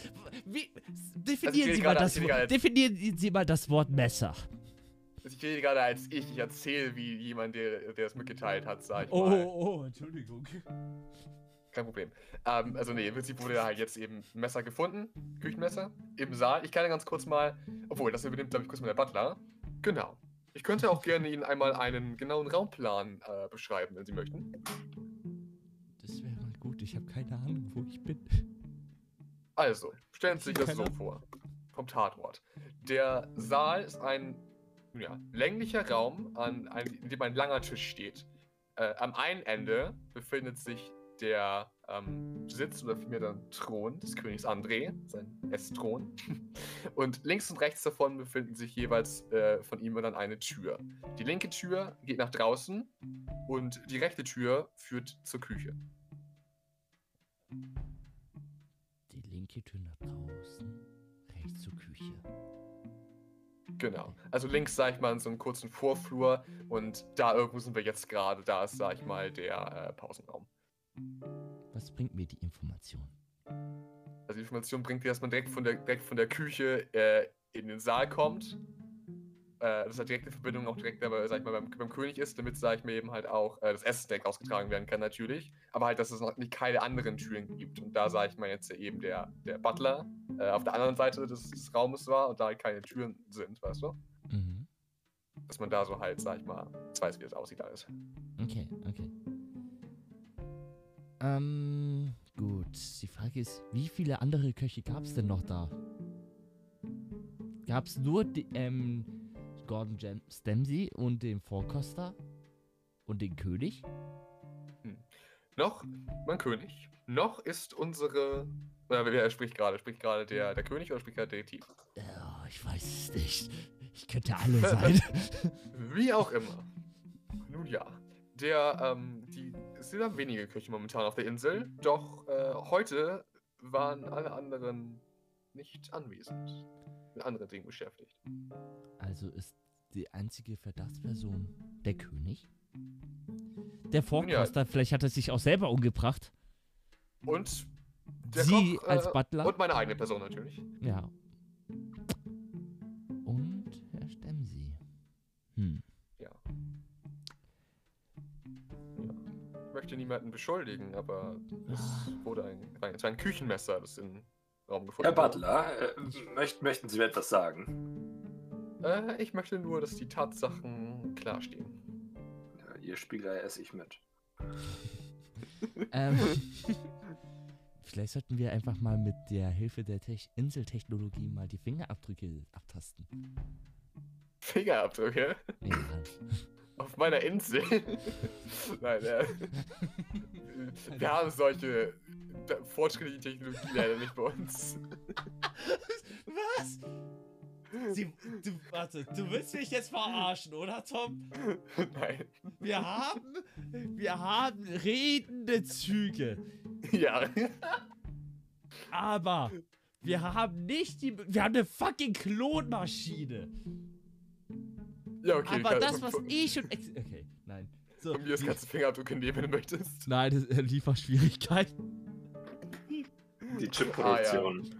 [SPEAKER 2] Wie? Definieren
[SPEAKER 1] rede
[SPEAKER 2] Sie mal das Wort. Definieren Sie mal das Wort Messer.
[SPEAKER 1] Also Ich rede gerade als ich. Ich erzähle, wie jemand, der, der es mitgeteilt hat, sag ich
[SPEAKER 2] Oh,
[SPEAKER 1] mal.
[SPEAKER 2] oh, Entschuldigung.
[SPEAKER 1] Kein Problem. Ähm, also nee, im Prinzip wurde halt jetzt eben ein Messer gefunden. Küchenmesser. Im Saal. Ich kann ja ganz kurz mal. Obwohl, das übernimmt, glaube ich, kurz mal der Butler. Genau. Ich könnte auch gerne Ihnen einmal einen genauen Raumplan äh, beschreiben, wenn Sie möchten.
[SPEAKER 2] Das wäre mal gut. Ich habe keine Ahnung, wo ich bin.
[SPEAKER 1] Also, stellen Sie sich das so vor. Vom Tatort. Der Saal ist ein ja, länglicher Raum, an ein, in dem ein langer Tisch steht. Äh, am einen Ende befindet sich der ähm, Sitz oder vielmehr der Thron des Königs André, sein Essthron. Und links und rechts davon befinden sich jeweils äh, von ihm dann eine Tür. Die linke Tür geht nach draußen und die rechte Tür führt zur Küche.
[SPEAKER 2] Die linke Tür nach draußen, rechts zur Küche.
[SPEAKER 1] Genau. Also links, sag ich mal, in so einem kurzen Vorflur und da irgendwo sind wir jetzt gerade. Da ist, sag ich mal, der äh, Pausenraum.
[SPEAKER 2] Was bringt mir die Information?
[SPEAKER 1] Also die Information bringt dir, dass man direkt von der, direkt von der Küche äh, in den Saal kommt. Äh, dass da direkte Verbindung auch direkt aber, sag ich mal, beim, beim König ist, damit, sag ich mal, eben halt auch äh, das Essen direkt ausgetragen werden kann, natürlich. Aber halt, dass es noch nicht keine anderen Türen gibt. Und da, sag ich mal, jetzt eben der, der Butler äh, auf der anderen Seite des, des Raumes war und da halt keine Türen sind, weißt du?
[SPEAKER 2] Mhm.
[SPEAKER 1] Dass man da so halt, sag ich mal, weiß, wie das aussieht alles.
[SPEAKER 2] Okay, okay. Ähm, gut. Die Frage ist, wie viele andere Köche gab es denn noch da? Gab es nur die, ähm, Gordon Stamsey und den Vorkoster und den König?
[SPEAKER 1] Noch, mein König, noch ist unsere. Oder wer spricht gerade? Spricht gerade der, der König oder spricht gerade der Detektiv?
[SPEAKER 2] Ja, ich weiß es nicht. Ich könnte alle sein.
[SPEAKER 1] Wie auch immer. Nun ja. Der, ähm, die, es sind ja wenige Köche momentan auf der Insel, doch äh, heute waren alle anderen nicht anwesend. Mit anderen Dingen beschäftigt.
[SPEAKER 2] also ist die einzige Verdachtsperson der König? Der Vorkoster, vielleicht hat er sich auch selber umgebracht.
[SPEAKER 1] Und der
[SPEAKER 2] Sie
[SPEAKER 1] Koch,
[SPEAKER 2] als
[SPEAKER 1] äh,
[SPEAKER 2] Butler?
[SPEAKER 1] Und meine eigene Person natürlich.
[SPEAKER 2] Ja.
[SPEAKER 1] Möchte niemanden beschuldigen, aber es wurde ein, ein, es war ein Küchenmesser, das im Raum gefunden
[SPEAKER 3] Herr
[SPEAKER 1] wurde.
[SPEAKER 3] Butler, äh, möcht, möchten Sie mir etwas sagen?
[SPEAKER 1] Äh, ich möchte nur, dass die Tatsachen klar stehen.
[SPEAKER 3] Ja, Ihr Spiegelei esse ich mit.
[SPEAKER 2] Ähm, vielleicht sollten wir einfach mal mit der Hilfe der Tech Inseltechnologie mal die Fingerabdrücke abtasten.
[SPEAKER 1] Fingerabdrücke
[SPEAKER 2] Ja.
[SPEAKER 1] Meiner Insel. Nein, äh, wir haben solche fortschrittliche Technologie leider nicht bei uns.
[SPEAKER 2] Was? Sie, du, warte, du willst mich jetzt verarschen, oder Tom?
[SPEAKER 1] Nein.
[SPEAKER 2] Wir haben, wir haben redende Züge,
[SPEAKER 1] Ja.
[SPEAKER 2] aber wir haben nicht die, wir haben eine fucking Klonmaschine.
[SPEAKER 1] Ja, okay.
[SPEAKER 2] aber das, was
[SPEAKER 1] von,
[SPEAKER 2] ich und, ex okay, nein. So,
[SPEAKER 1] Von mir ist du Fingerabdrücke nehmen, wenn du möchtest.
[SPEAKER 2] nein, das äh, Lieferschwierigkeiten.
[SPEAKER 3] Die Chip-Produktion.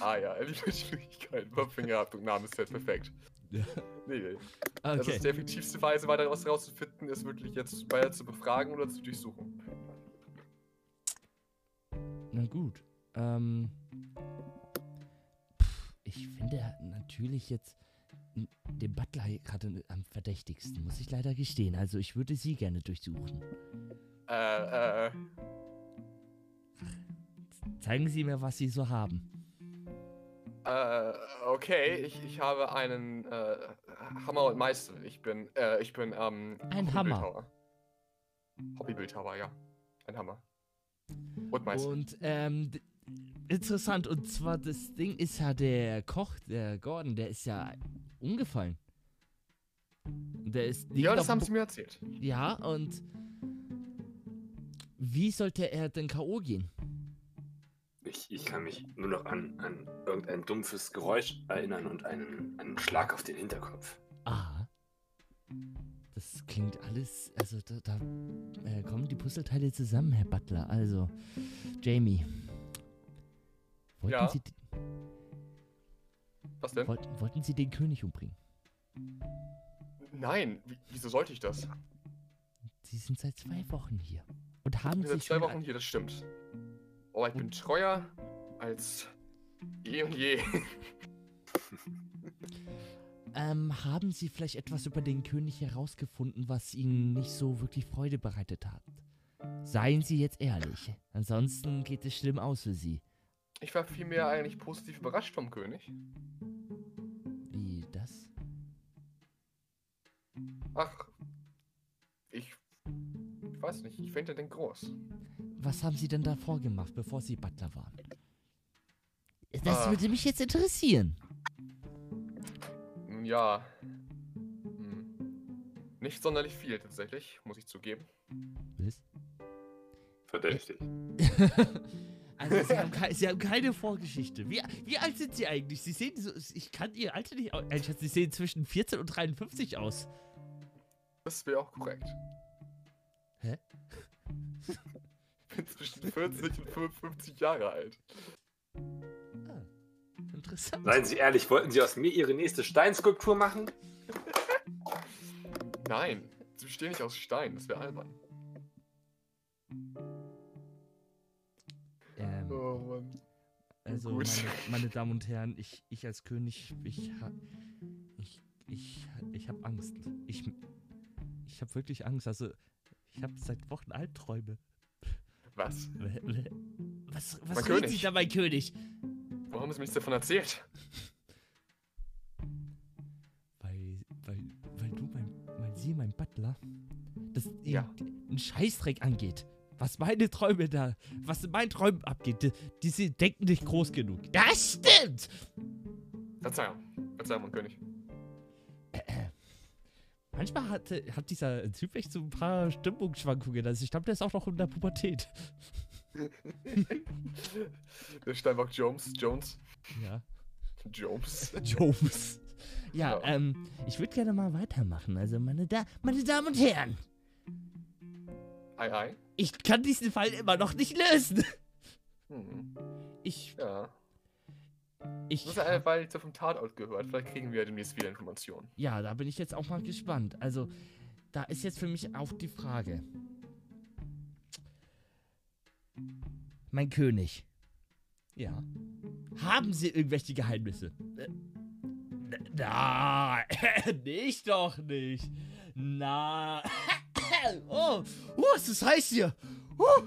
[SPEAKER 1] Ah ja, liebe Schwierigkeiten. Beim Fingerabdrucknamen ist jetzt perfekt.
[SPEAKER 2] Ja.
[SPEAKER 1] Nee, nee. Das
[SPEAKER 2] Okay.
[SPEAKER 1] ist die effektivste Weise, weiter daraus herauszufinden, ist wirklich jetzt weiter zu befragen oder zu durchsuchen.
[SPEAKER 2] Na gut. Ähm. Ich finde natürlich jetzt den Butler gerade am verdächtigsten, muss ich leider gestehen. Also ich würde sie gerne durchsuchen.
[SPEAKER 1] Äh, äh,
[SPEAKER 2] Zeigen Sie mir, was Sie so haben.
[SPEAKER 1] äh, okay, ich, ich habe einen äh, Hammer und Meißel. Ich bin, äh, ich bin, ähm,
[SPEAKER 2] Ein Hammer.
[SPEAKER 1] Hobbybildhauer. Hobbybildhauer, ja. Ein Hammer. Und Meißel.
[SPEAKER 2] Und ähm, interessant. Und zwar das Ding ist ja der Koch, der Gordon, der ist ja umgefallen. Der ist
[SPEAKER 1] ja, das haben sie mir erzählt.
[SPEAKER 2] Ja, und wie sollte er denn K.O. gehen?
[SPEAKER 3] Ich, ich kann mich nur noch an, an irgendein dumpfes Geräusch erinnern und einen, einen Schlag auf den Hinterkopf.
[SPEAKER 2] Ah. Das klingt alles. Also, da, da äh, kommen die Puzzleteile zusammen, Herr Butler. Also, Jamie. Wollten,
[SPEAKER 1] Ja?
[SPEAKER 2] Sie,
[SPEAKER 1] Was denn?
[SPEAKER 2] wollten, wollten Sie den König umbringen?
[SPEAKER 1] Nein, wie, wieso sollte ich das?
[SPEAKER 2] Sie sind seit zwei Wochen hier. Und haben
[SPEAKER 1] Ich bin seit
[SPEAKER 2] sich
[SPEAKER 1] zwei
[SPEAKER 2] schon
[SPEAKER 1] Wochen hier, das stimmt. Oh, ich bin treuer als eh und je.
[SPEAKER 2] Ähm, haben Sie vielleicht etwas über den König herausgefunden, was Ihnen nicht so wirklich Freude bereitet hat? Seien Sie jetzt ehrlich. Ansonsten geht es schlimm aus für Sie.
[SPEAKER 1] Ich war vielmehr eigentlich positiv überrascht vom König. Ach, ich, ich weiß nicht, ich finde den groß.
[SPEAKER 2] Was haben Sie denn davor gemacht, bevor Sie Butler waren? Das
[SPEAKER 1] Ah.
[SPEAKER 2] würde mich jetzt interessieren.
[SPEAKER 1] Ja, hm, nicht sonderlich viel tatsächlich, muss ich zugeben.
[SPEAKER 2] Was?
[SPEAKER 3] Verdächtig.
[SPEAKER 2] also Sie haben, kei- Sie haben keine Vorgeschichte. Wie, wie alt sind Sie eigentlich? Sie sehen so, ich kann Ihr Alter nicht einschätzen. Sie sehen zwischen 14 und 53 aus.
[SPEAKER 1] Das wäre auch korrekt.
[SPEAKER 2] Hä?
[SPEAKER 1] Ich bin zwischen 40 und 55 Jahre alt.
[SPEAKER 2] Ah, interessant.
[SPEAKER 3] Seien Sie ehrlich, wollten Sie aus mir Ihre nächste Steinskulptur machen?
[SPEAKER 1] Nein, sie bestehen nicht aus Stein, das wäre albern.
[SPEAKER 2] Ähm,
[SPEAKER 1] Oh Mann.
[SPEAKER 2] Also, meine, meine Damen und Herren, ich, ich als König, ich ich, ich, ich habe Angst. Ich, ich habe wirklich Angst. Also, ich habe seit Wochen Albträume.
[SPEAKER 1] Was?
[SPEAKER 2] Was, was
[SPEAKER 1] Mein König.
[SPEAKER 2] Da, mein König?
[SPEAKER 1] Warum haben sie mir nichts davon erzählt?
[SPEAKER 2] Weil, weil, weil du, mein, weil Sie, mein Butler, das
[SPEAKER 1] Ja.
[SPEAKER 2] Einen Scheißdreck angeht. Was meine Träume da, was in meinen Träumen abgeht, die, die sie denken nicht groß genug. Das stimmt!
[SPEAKER 1] Verzeihung. Verzeihung, mein König.
[SPEAKER 2] Manchmal hat, hat dieser Typ echt so ein paar Stimmungsschwankungen. Also ich glaube, der ist auch noch in der Pubertät.
[SPEAKER 1] Der Steinbock Jones. Jones.
[SPEAKER 2] Ja.
[SPEAKER 1] Jones.
[SPEAKER 2] Jones. Ja,
[SPEAKER 1] Ja.
[SPEAKER 2] ähm, ich würde gerne mal weitermachen. Also, meine, da meine Damen und Herren,
[SPEAKER 1] Ei, ei.
[SPEAKER 2] ich kann diesen Fall immer noch nicht lösen.
[SPEAKER 1] Hm.
[SPEAKER 2] Ich,
[SPEAKER 1] Ja.
[SPEAKER 2] Ich,
[SPEAKER 1] Das ist ja, weil ich vom Tatort gehört. Vielleicht kriegen wir ja demnächst wieder Informationen.
[SPEAKER 2] ja, da bin ich jetzt auch mal gespannt. Also, da ist jetzt für mich auch die Frage. Mein König. Ja. Haben Sie irgendwelche Geheimnisse? Äh, Na, nicht doch nicht. Na. Oh, oh, es ist heiß hier. Oh,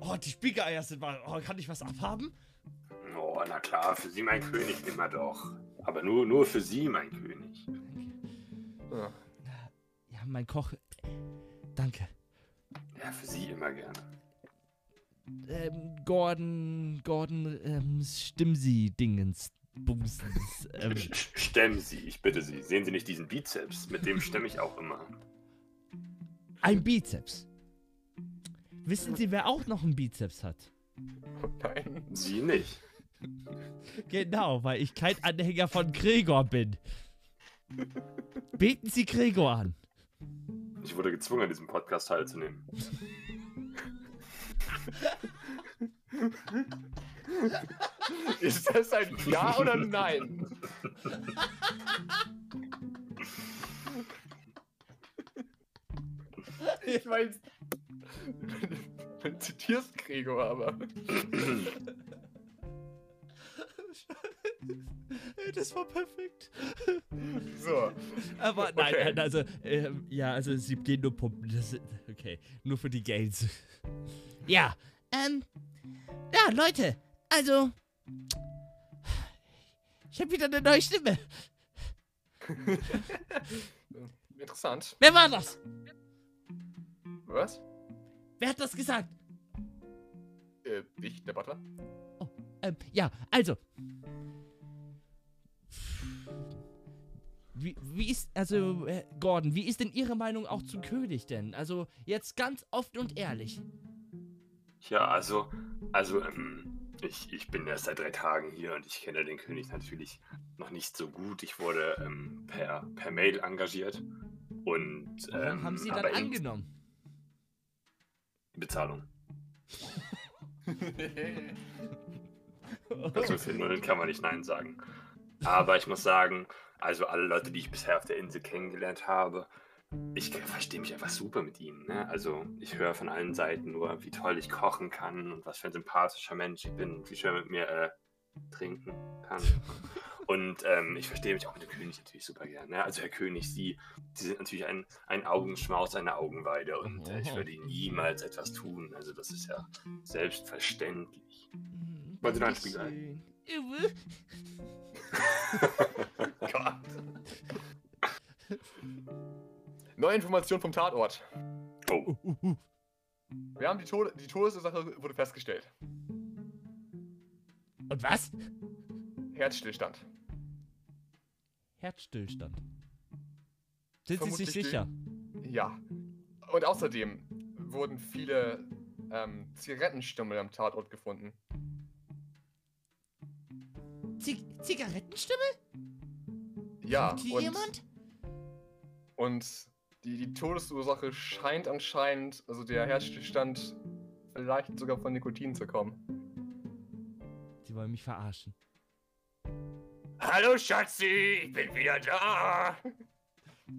[SPEAKER 2] oh die Spiegeleier sind mal. Oh, kann ich was abhaben?
[SPEAKER 3] Oh, na klar, für Sie, mein König, immer doch. Aber nur, nur für Sie, mein König.
[SPEAKER 1] Ja.
[SPEAKER 2] Ja, mein Koch. Danke.
[SPEAKER 3] Ja, für Sie immer gerne.
[SPEAKER 2] Ähm, Gordon, Gordon, ähm, Stimmsi-Dingens. Bumsens. Ähm,
[SPEAKER 3] Stemmen Sie, ich bitte Sie. Sehen Sie nicht diesen Bizeps? Mit dem stemme ich auch immer.
[SPEAKER 2] ein Bizeps. Wissen Sie, wer auch noch einen Bizeps hat?
[SPEAKER 1] Nein.
[SPEAKER 3] Sie nicht.
[SPEAKER 2] Genau, weil ich kein Anhänger von Gregor bin. Beten Sie Gregor an.
[SPEAKER 3] Ich wurde gezwungen, an diesem Podcast teilzunehmen.
[SPEAKER 1] Ist das ein Ja oder Nein? Ich meine, du zitierst Gregor, aber.
[SPEAKER 2] Das war perfekt.
[SPEAKER 1] So.
[SPEAKER 2] Aber nein,
[SPEAKER 1] Okay.
[SPEAKER 2] nein also, ähm, ja, also sie gehen nur pumpen. Das, okay, nur für die Gains. Ja, ähm, ja, Leute, also, ich habe wieder eine neue Stimme.
[SPEAKER 1] Interessant.
[SPEAKER 2] Wer war das?
[SPEAKER 1] Was?
[SPEAKER 2] Wer hat das gesagt?
[SPEAKER 1] Äh, ich, der Butler?
[SPEAKER 2] Ähm, ja, also. Wie, wie ist, also, äh, Gordon, wie ist denn Ihre Meinung auch zum König denn? Also, jetzt ganz offen und ehrlich.
[SPEAKER 3] Ja, also, also, ähm, ich, ich bin erst seit drei Tagen hier und ich kenne den König natürlich noch nicht so gut. Ich wurde ähm, per, per Mail engagiert und
[SPEAKER 2] Warum
[SPEAKER 3] ähm,
[SPEAKER 2] haben Sie dann angenommen?
[SPEAKER 3] Bezahlung. Also für Nullen kann man nicht Nein sagen. Aber ich muss sagen, also alle Leute, die ich bisher auf der Insel kennengelernt habe, ich verstehe mich einfach super mit ihnen. Ne? Also ich höre von allen Seiten nur, wie toll ich kochen kann und was für ein sympathischer Mensch ich bin und wie schön mit mir äh, trinken kann. Und ähm, ich verstehe mich auch mit dem König natürlich super gern. Ne? Also Herr König, Sie, Sie sind natürlich ein, ein Augenschmaus, eine Augenweide und äh, ich würde Ihnen niemals etwas tun. Also das ist ja selbstverständlich. Wollen Sie noch ein Spiel ein?
[SPEAKER 2] Dankeschön.
[SPEAKER 1] Gott. Neue Information vom Tatort.
[SPEAKER 3] Oh,
[SPEAKER 2] Uh, uh, uh.
[SPEAKER 1] Wir haben die, Tode die Todesursache wurde festgestellt.
[SPEAKER 2] Und was?
[SPEAKER 1] Herzstillstand.
[SPEAKER 2] Herzstillstand. Sind Sie
[SPEAKER 1] Vermutlich
[SPEAKER 2] sich sicher?
[SPEAKER 1] Ja. Und außerdem wurden viele ähm, Zigarettenstummel am Tatort gefunden.
[SPEAKER 2] Zig Zigarettenstimme?
[SPEAKER 1] Ja,
[SPEAKER 2] hier
[SPEAKER 1] und,
[SPEAKER 2] jemand?
[SPEAKER 1] und die, die Todesursache scheint anscheinend, also der Herzstillstand, vielleicht sogar von Nikotin zu kommen.
[SPEAKER 2] Sie wollen mich verarschen.
[SPEAKER 1] Hallo Schatzi, ich bin wieder da.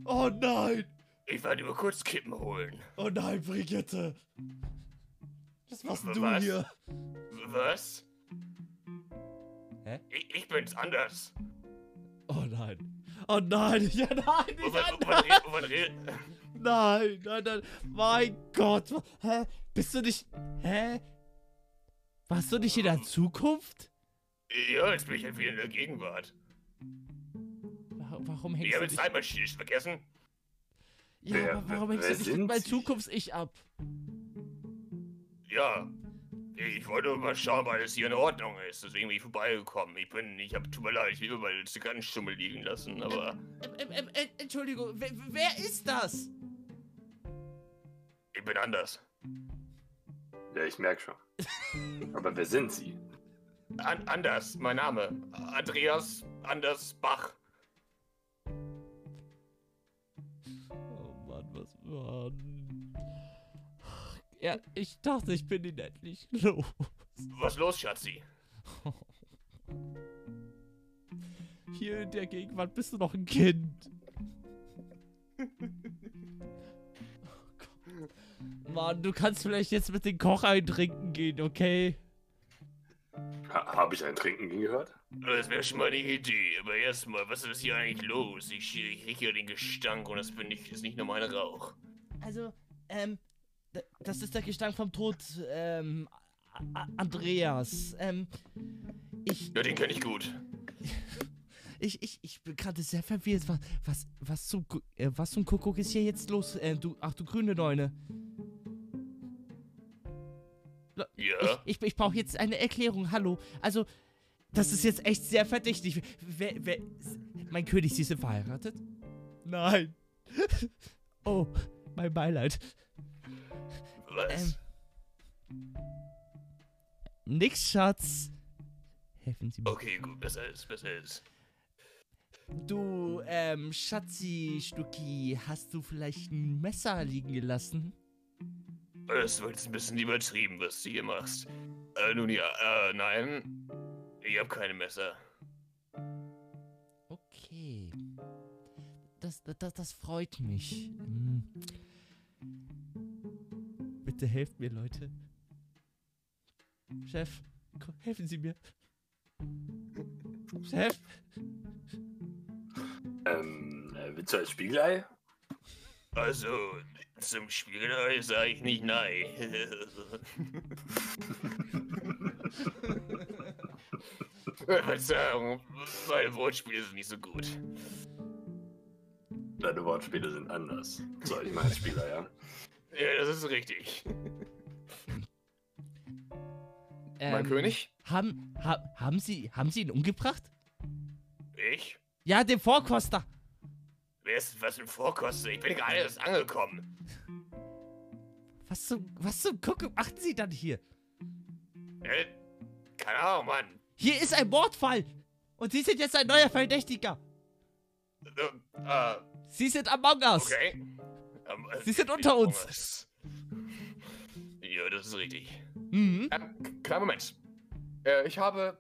[SPEAKER 2] Oh nein!
[SPEAKER 1] Ich war nur kurz Kippen holen.
[SPEAKER 2] Oh nein, Brigitte! Was machst
[SPEAKER 1] Was?
[SPEAKER 2] du hier?
[SPEAKER 1] Was?
[SPEAKER 2] Hä?
[SPEAKER 1] Ich, ich bin's anders.
[SPEAKER 2] Oh nein. Oh nein, ja nein, nicht
[SPEAKER 1] Wovon,
[SPEAKER 2] anders.
[SPEAKER 1] wovon, wovon
[SPEAKER 2] Nein, nein, nein. Mein Gott. Hä? Bist du nicht. Hä? Warst du nicht in der Zukunft?
[SPEAKER 1] Ja, jetzt bin ich halt wieder in der Gegenwart.
[SPEAKER 2] Wa- Warum hängst
[SPEAKER 1] Ich
[SPEAKER 2] du
[SPEAKER 1] habe
[SPEAKER 2] dich...
[SPEAKER 1] Zeitmaschine nicht vergessen.
[SPEAKER 2] Ja,
[SPEAKER 3] Wer-
[SPEAKER 2] aber warum
[SPEAKER 3] wer-
[SPEAKER 2] hängst du
[SPEAKER 3] wer
[SPEAKER 2] dich mit meinem? Zukunfts-Ich ab?
[SPEAKER 1] Ja. Ich wollte mal schauen, weil es hier in Ordnung ist. Deswegen bin ich vorbeigekommen. Ich bin, ich hab, tut mir leid, ich will überall Zigarrenstummel liegen lassen, aber.
[SPEAKER 2] Ähm, ähm, ähm, äh, Entschuldigung, wer, wer ist das?
[SPEAKER 1] Ich bin anders.
[SPEAKER 3] ja, ich merke schon. Aber wer sind Sie?
[SPEAKER 1] An anders, mein Name. Andreas Anders Bach.
[SPEAKER 2] Oh Mann, was Mann. Ja, ich dachte, ich bin ihn endlich los.
[SPEAKER 1] Was los, Schatzi?
[SPEAKER 2] Hier in der Gegenwart bist du noch ein Kind. Oh Gott. Mann, du kannst vielleicht jetzt mit den Koch eintrinken gehen, okay?
[SPEAKER 3] Ha Habe ich ein Trinken gehört?
[SPEAKER 1] Das wäre schon mal eine Idee. Aber erstmal, was ist hier eigentlich los? Ich, ich rieche hier den Gestank und das bin ich, ist nicht nur mein Rauch.
[SPEAKER 2] Also, ähm, das ist der Gestank vom Tod, ähm, A Andreas. Ähm, ich,
[SPEAKER 1] Ja, den kenne ich gut.
[SPEAKER 2] ich, ich, ich bin gerade sehr verwirrt. Was, was, was zum, äh, was zum Kuckuck ist hier jetzt los? Äh, du, ach du grüne Neune.
[SPEAKER 1] Ja.
[SPEAKER 2] Ich, ich, ich brauche jetzt eine Erklärung. Hallo. Also, Das ist jetzt echt sehr verdächtig. Wer, wer, mein König, Sie sind verheiratet? Nein. oh, mein Beileid.
[SPEAKER 1] Was?
[SPEAKER 2] Ähm, nix, Schatz. Helfen Sie mir.
[SPEAKER 1] Okay, gut, besser ist, besser ist.
[SPEAKER 2] Du, ähm, Schatzi, Stucki, hast du vielleicht ein Messer liegen gelassen?
[SPEAKER 1] Das wird jetzt ein bisschen übertrieben, was du hier machst. Äh, nun ja, äh, nein. Ich hab keine Messer.
[SPEAKER 2] Okay. Das, das, das freut mich. Hm. Bitte helft mir, Leute. Chef, komm, helfen Sie mir. Chef.
[SPEAKER 3] Ähm, äh, willst du als Spiegelei?
[SPEAKER 1] Also, zum Spiegelei sage ich nicht nein. Verzeihung, meine Wortspiele sind nicht so gut.
[SPEAKER 3] Deine Wortspiele sind anders. So, ich meine Spieler, ja.
[SPEAKER 1] Ja, das ist richtig. mein
[SPEAKER 2] Ähm,
[SPEAKER 1] König?
[SPEAKER 2] Haben, ha, haben, Sie, haben Sie ihn umgebracht?
[SPEAKER 1] Ich?
[SPEAKER 2] Ja, den Vorkoster.
[SPEAKER 1] Wer ist was für ein Vorkoster? Ich bin gerade erst angekommen.
[SPEAKER 2] Was zum, was zum Gucken machen Sie dann hier?
[SPEAKER 1] Äh, keine Ahnung, Mann.
[SPEAKER 2] Hier ist ein Mordfall. Und Sie sind jetzt ein neuer Verdächtiger.
[SPEAKER 1] Äh, äh,
[SPEAKER 2] Sie sind Among Us.
[SPEAKER 1] okay.
[SPEAKER 2] Sie sind unter uns.
[SPEAKER 1] Ja, das ist richtig.
[SPEAKER 2] Mhm.
[SPEAKER 1] Ähm, kleinen Moment. Äh, ich habe.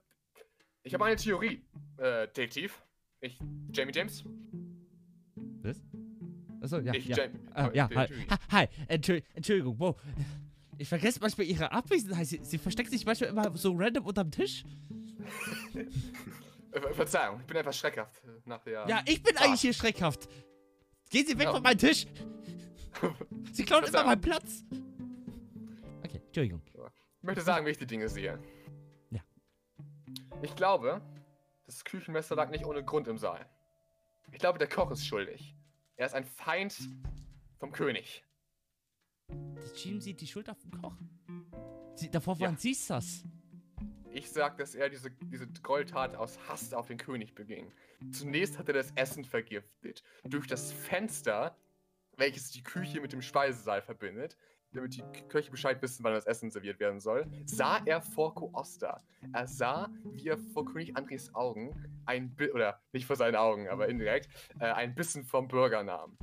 [SPEAKER 1] Ich habe eine Theorie, äh, Detektiv. Ich, Jamie James.
[SPEAKER 2] Was? Achso, ja,
[SPEAKER 1] ich,
[SPEAKER 2] ja.
[SPEAKER 1] Jamie.
[SPEAKER 2] Ah, ja, hi, hi. Entschuldigung, Entschuldigung, wow. Ich vergesse manchmal ihre Abwesenheit. Sie, sie versteckt sich manchmal immer so random unterm Tisch.
[SPEAKER 1] Ver- Verzeihung, ich bin etwas schreckhaft nach der.
[SPEAKER 2] Ja, ich bin
[SPEAKER 1] Ah.
[SPEAKER 2] eigentlich hier schreckhaft. Gehen Sie weg
[SPEAKER 1] Ja.
[SPEAKER 2] von meinem Tisch. Sie klauen immer meinen Platz. Okay, Entschuldigung.
[SPEAKER 1] Ich möchte sagen, wie ich die Dinge sehe.
[SPEAKER 2] Ja.
[SPEAKER 1] Ich glaube, das Küchenmesser lag nicht ohne Grund im Saal. Ich glaube, der Koch ist schuldig. Er ist ein Feind vom König.
[SPEAKER 2] Jetzt schieben Sie die Schuld auf den Koch. Sie, davor
[SPEAKER 1] Ja.
[SPEAKER 2] waren Sie's das.
[SPEAKER 1] Ich sag, dass er diese, diese Gräueltat aus Hass auf den König beging. Zunächst hat er das Essen vergiftet. Durch das Fenster, welches die Küche mit dem Speisesaal verbindet, damit die Köche Bescheid wissen, wann das Essen serviert werden soll, sah er Forco Oster. Er sah, wie er vor König Andres Augen ein Bi oder nicht vor seinen Augen, aber indirekt, äh, ein Bissen vom Bürger nahm.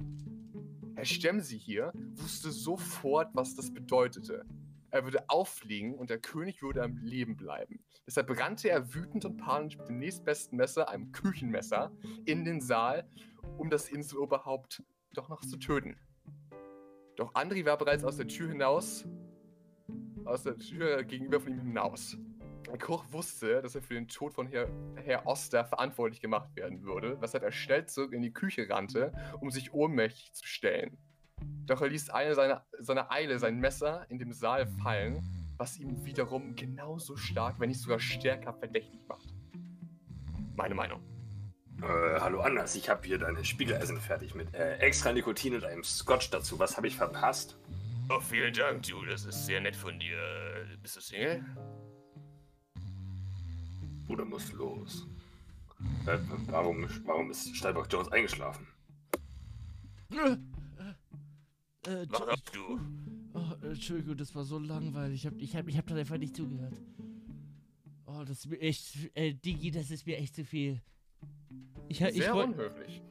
[SPEAKER 1] Herr Stemsi hier wusste sofort, was das bedeutete. Er würde auffliegen und der König würde am Leben bleiben. Deshalb rannte er wütend und panisch mit dem nächstbesten Messer, einem Küchenmesser, in den Saal, um das Inseloberhaupt doch noch zu töten. Doch Andri war bereits aus der Tür hinaus, aus der Tür gegenüber von ihm hinaus. Koch wusste, dass er für den Tod von Herr, Herr Oster verantwortlich gemacht werden würde, weshalb er schnell zurück in die Küche rannte, um sich ohnmächtig zu stellen. Doch er ließ eine seiner, seiner Eile sein Messer in dem Saal fallen, was ihn wiederum genauso stark, wenn nicht sogar stärker verdächtig macht. Meine Meinung.
[SPEAKER 3] Äh, hallo Anders, ich habe hier deine Spiegeleisen fertig mit äh, extra Nikotin und einem Scotch dazu. Was habe ich verpasst?
[SPEAKER 1] Oh, vielen Dank, du. Das ist sehr nett von dir. Bist du Single?
[SPEAKER 3] Bruder muss los. Äh, warum, warum ist Steinbock Jones eingeschlafen?
[SPEAKER 2] Äh, äh,
[SPEAKER 1] Was
[SPEAKER 2] Entsch-
[SPEAKER 1] hast du?
[SPEAKER 2] oh, Entschuldigung, das war so langweilig. Ich hab, ich hab, ich hab da einfach nicht zugehört. Oh, das ist mir echt. Äh, Digi, das ist mir echt zu viel. Ich, ich,
[SPEAKER 1] Sehr
[SPEAKER 2] woll-
[SPEAKER 1] unhöflich.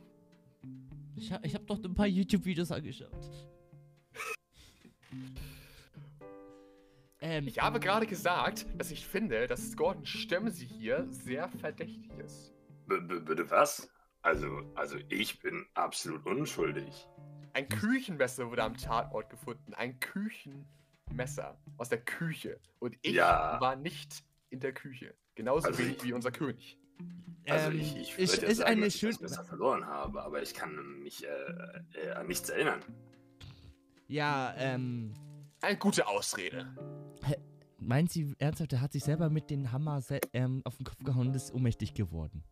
[SPEAKER 2] ich, ich hab doch ein paar YouTube-Videos angeschaut. Ähm,
[SPEAKER 1] Ich habe gerade gesagt, dass ich finde, dass Gordon Stemsi hier sehr verdächtig ist.
[SPEAKER 3] B -b bitte was? Also, also ich bin absolut unschuldig.
[SPEAKER 1] Ein Küchenmesser wurde am Tatort gefunden. Ein Küchenmesser aus der Küche. Und ich
[SPEAKER 3] Ja.
[SPEAKER 1] war nicht in der Küche. Genauso
[SPEAKER 3] Also
[SPEAKER 1] wenig
[SPEAKER 3] ich-
[SPEAKER 1] wie unser König.
[SPEAKER 3] Also
[SPEAKER 2] ähm,
[SPEAKER 3] ich, ich
[SPEAKER 2] ist,
[SPEAKER 3] würde ja
[SPEAKER 2] ist
[SPEAKER 3] sagen,
[SPEAKER 2] eine
[SPEAKER 3] dass ich
[SPEAKER 2] schöne.
[SPEAKER 3] das besser verloren habe, aber ich kann mich äh, äh, an nichts erinnern.
[SPEAKER 2] Ja, ähm.
[SPEAKER 1] Eine gute Ausrede.
[SPEAKER 2] Meinen Sie ernsthaft, er hat sich selber mit dem Hammer ähm, auf den Kopf gehauen und ist ohnmächtig geworden?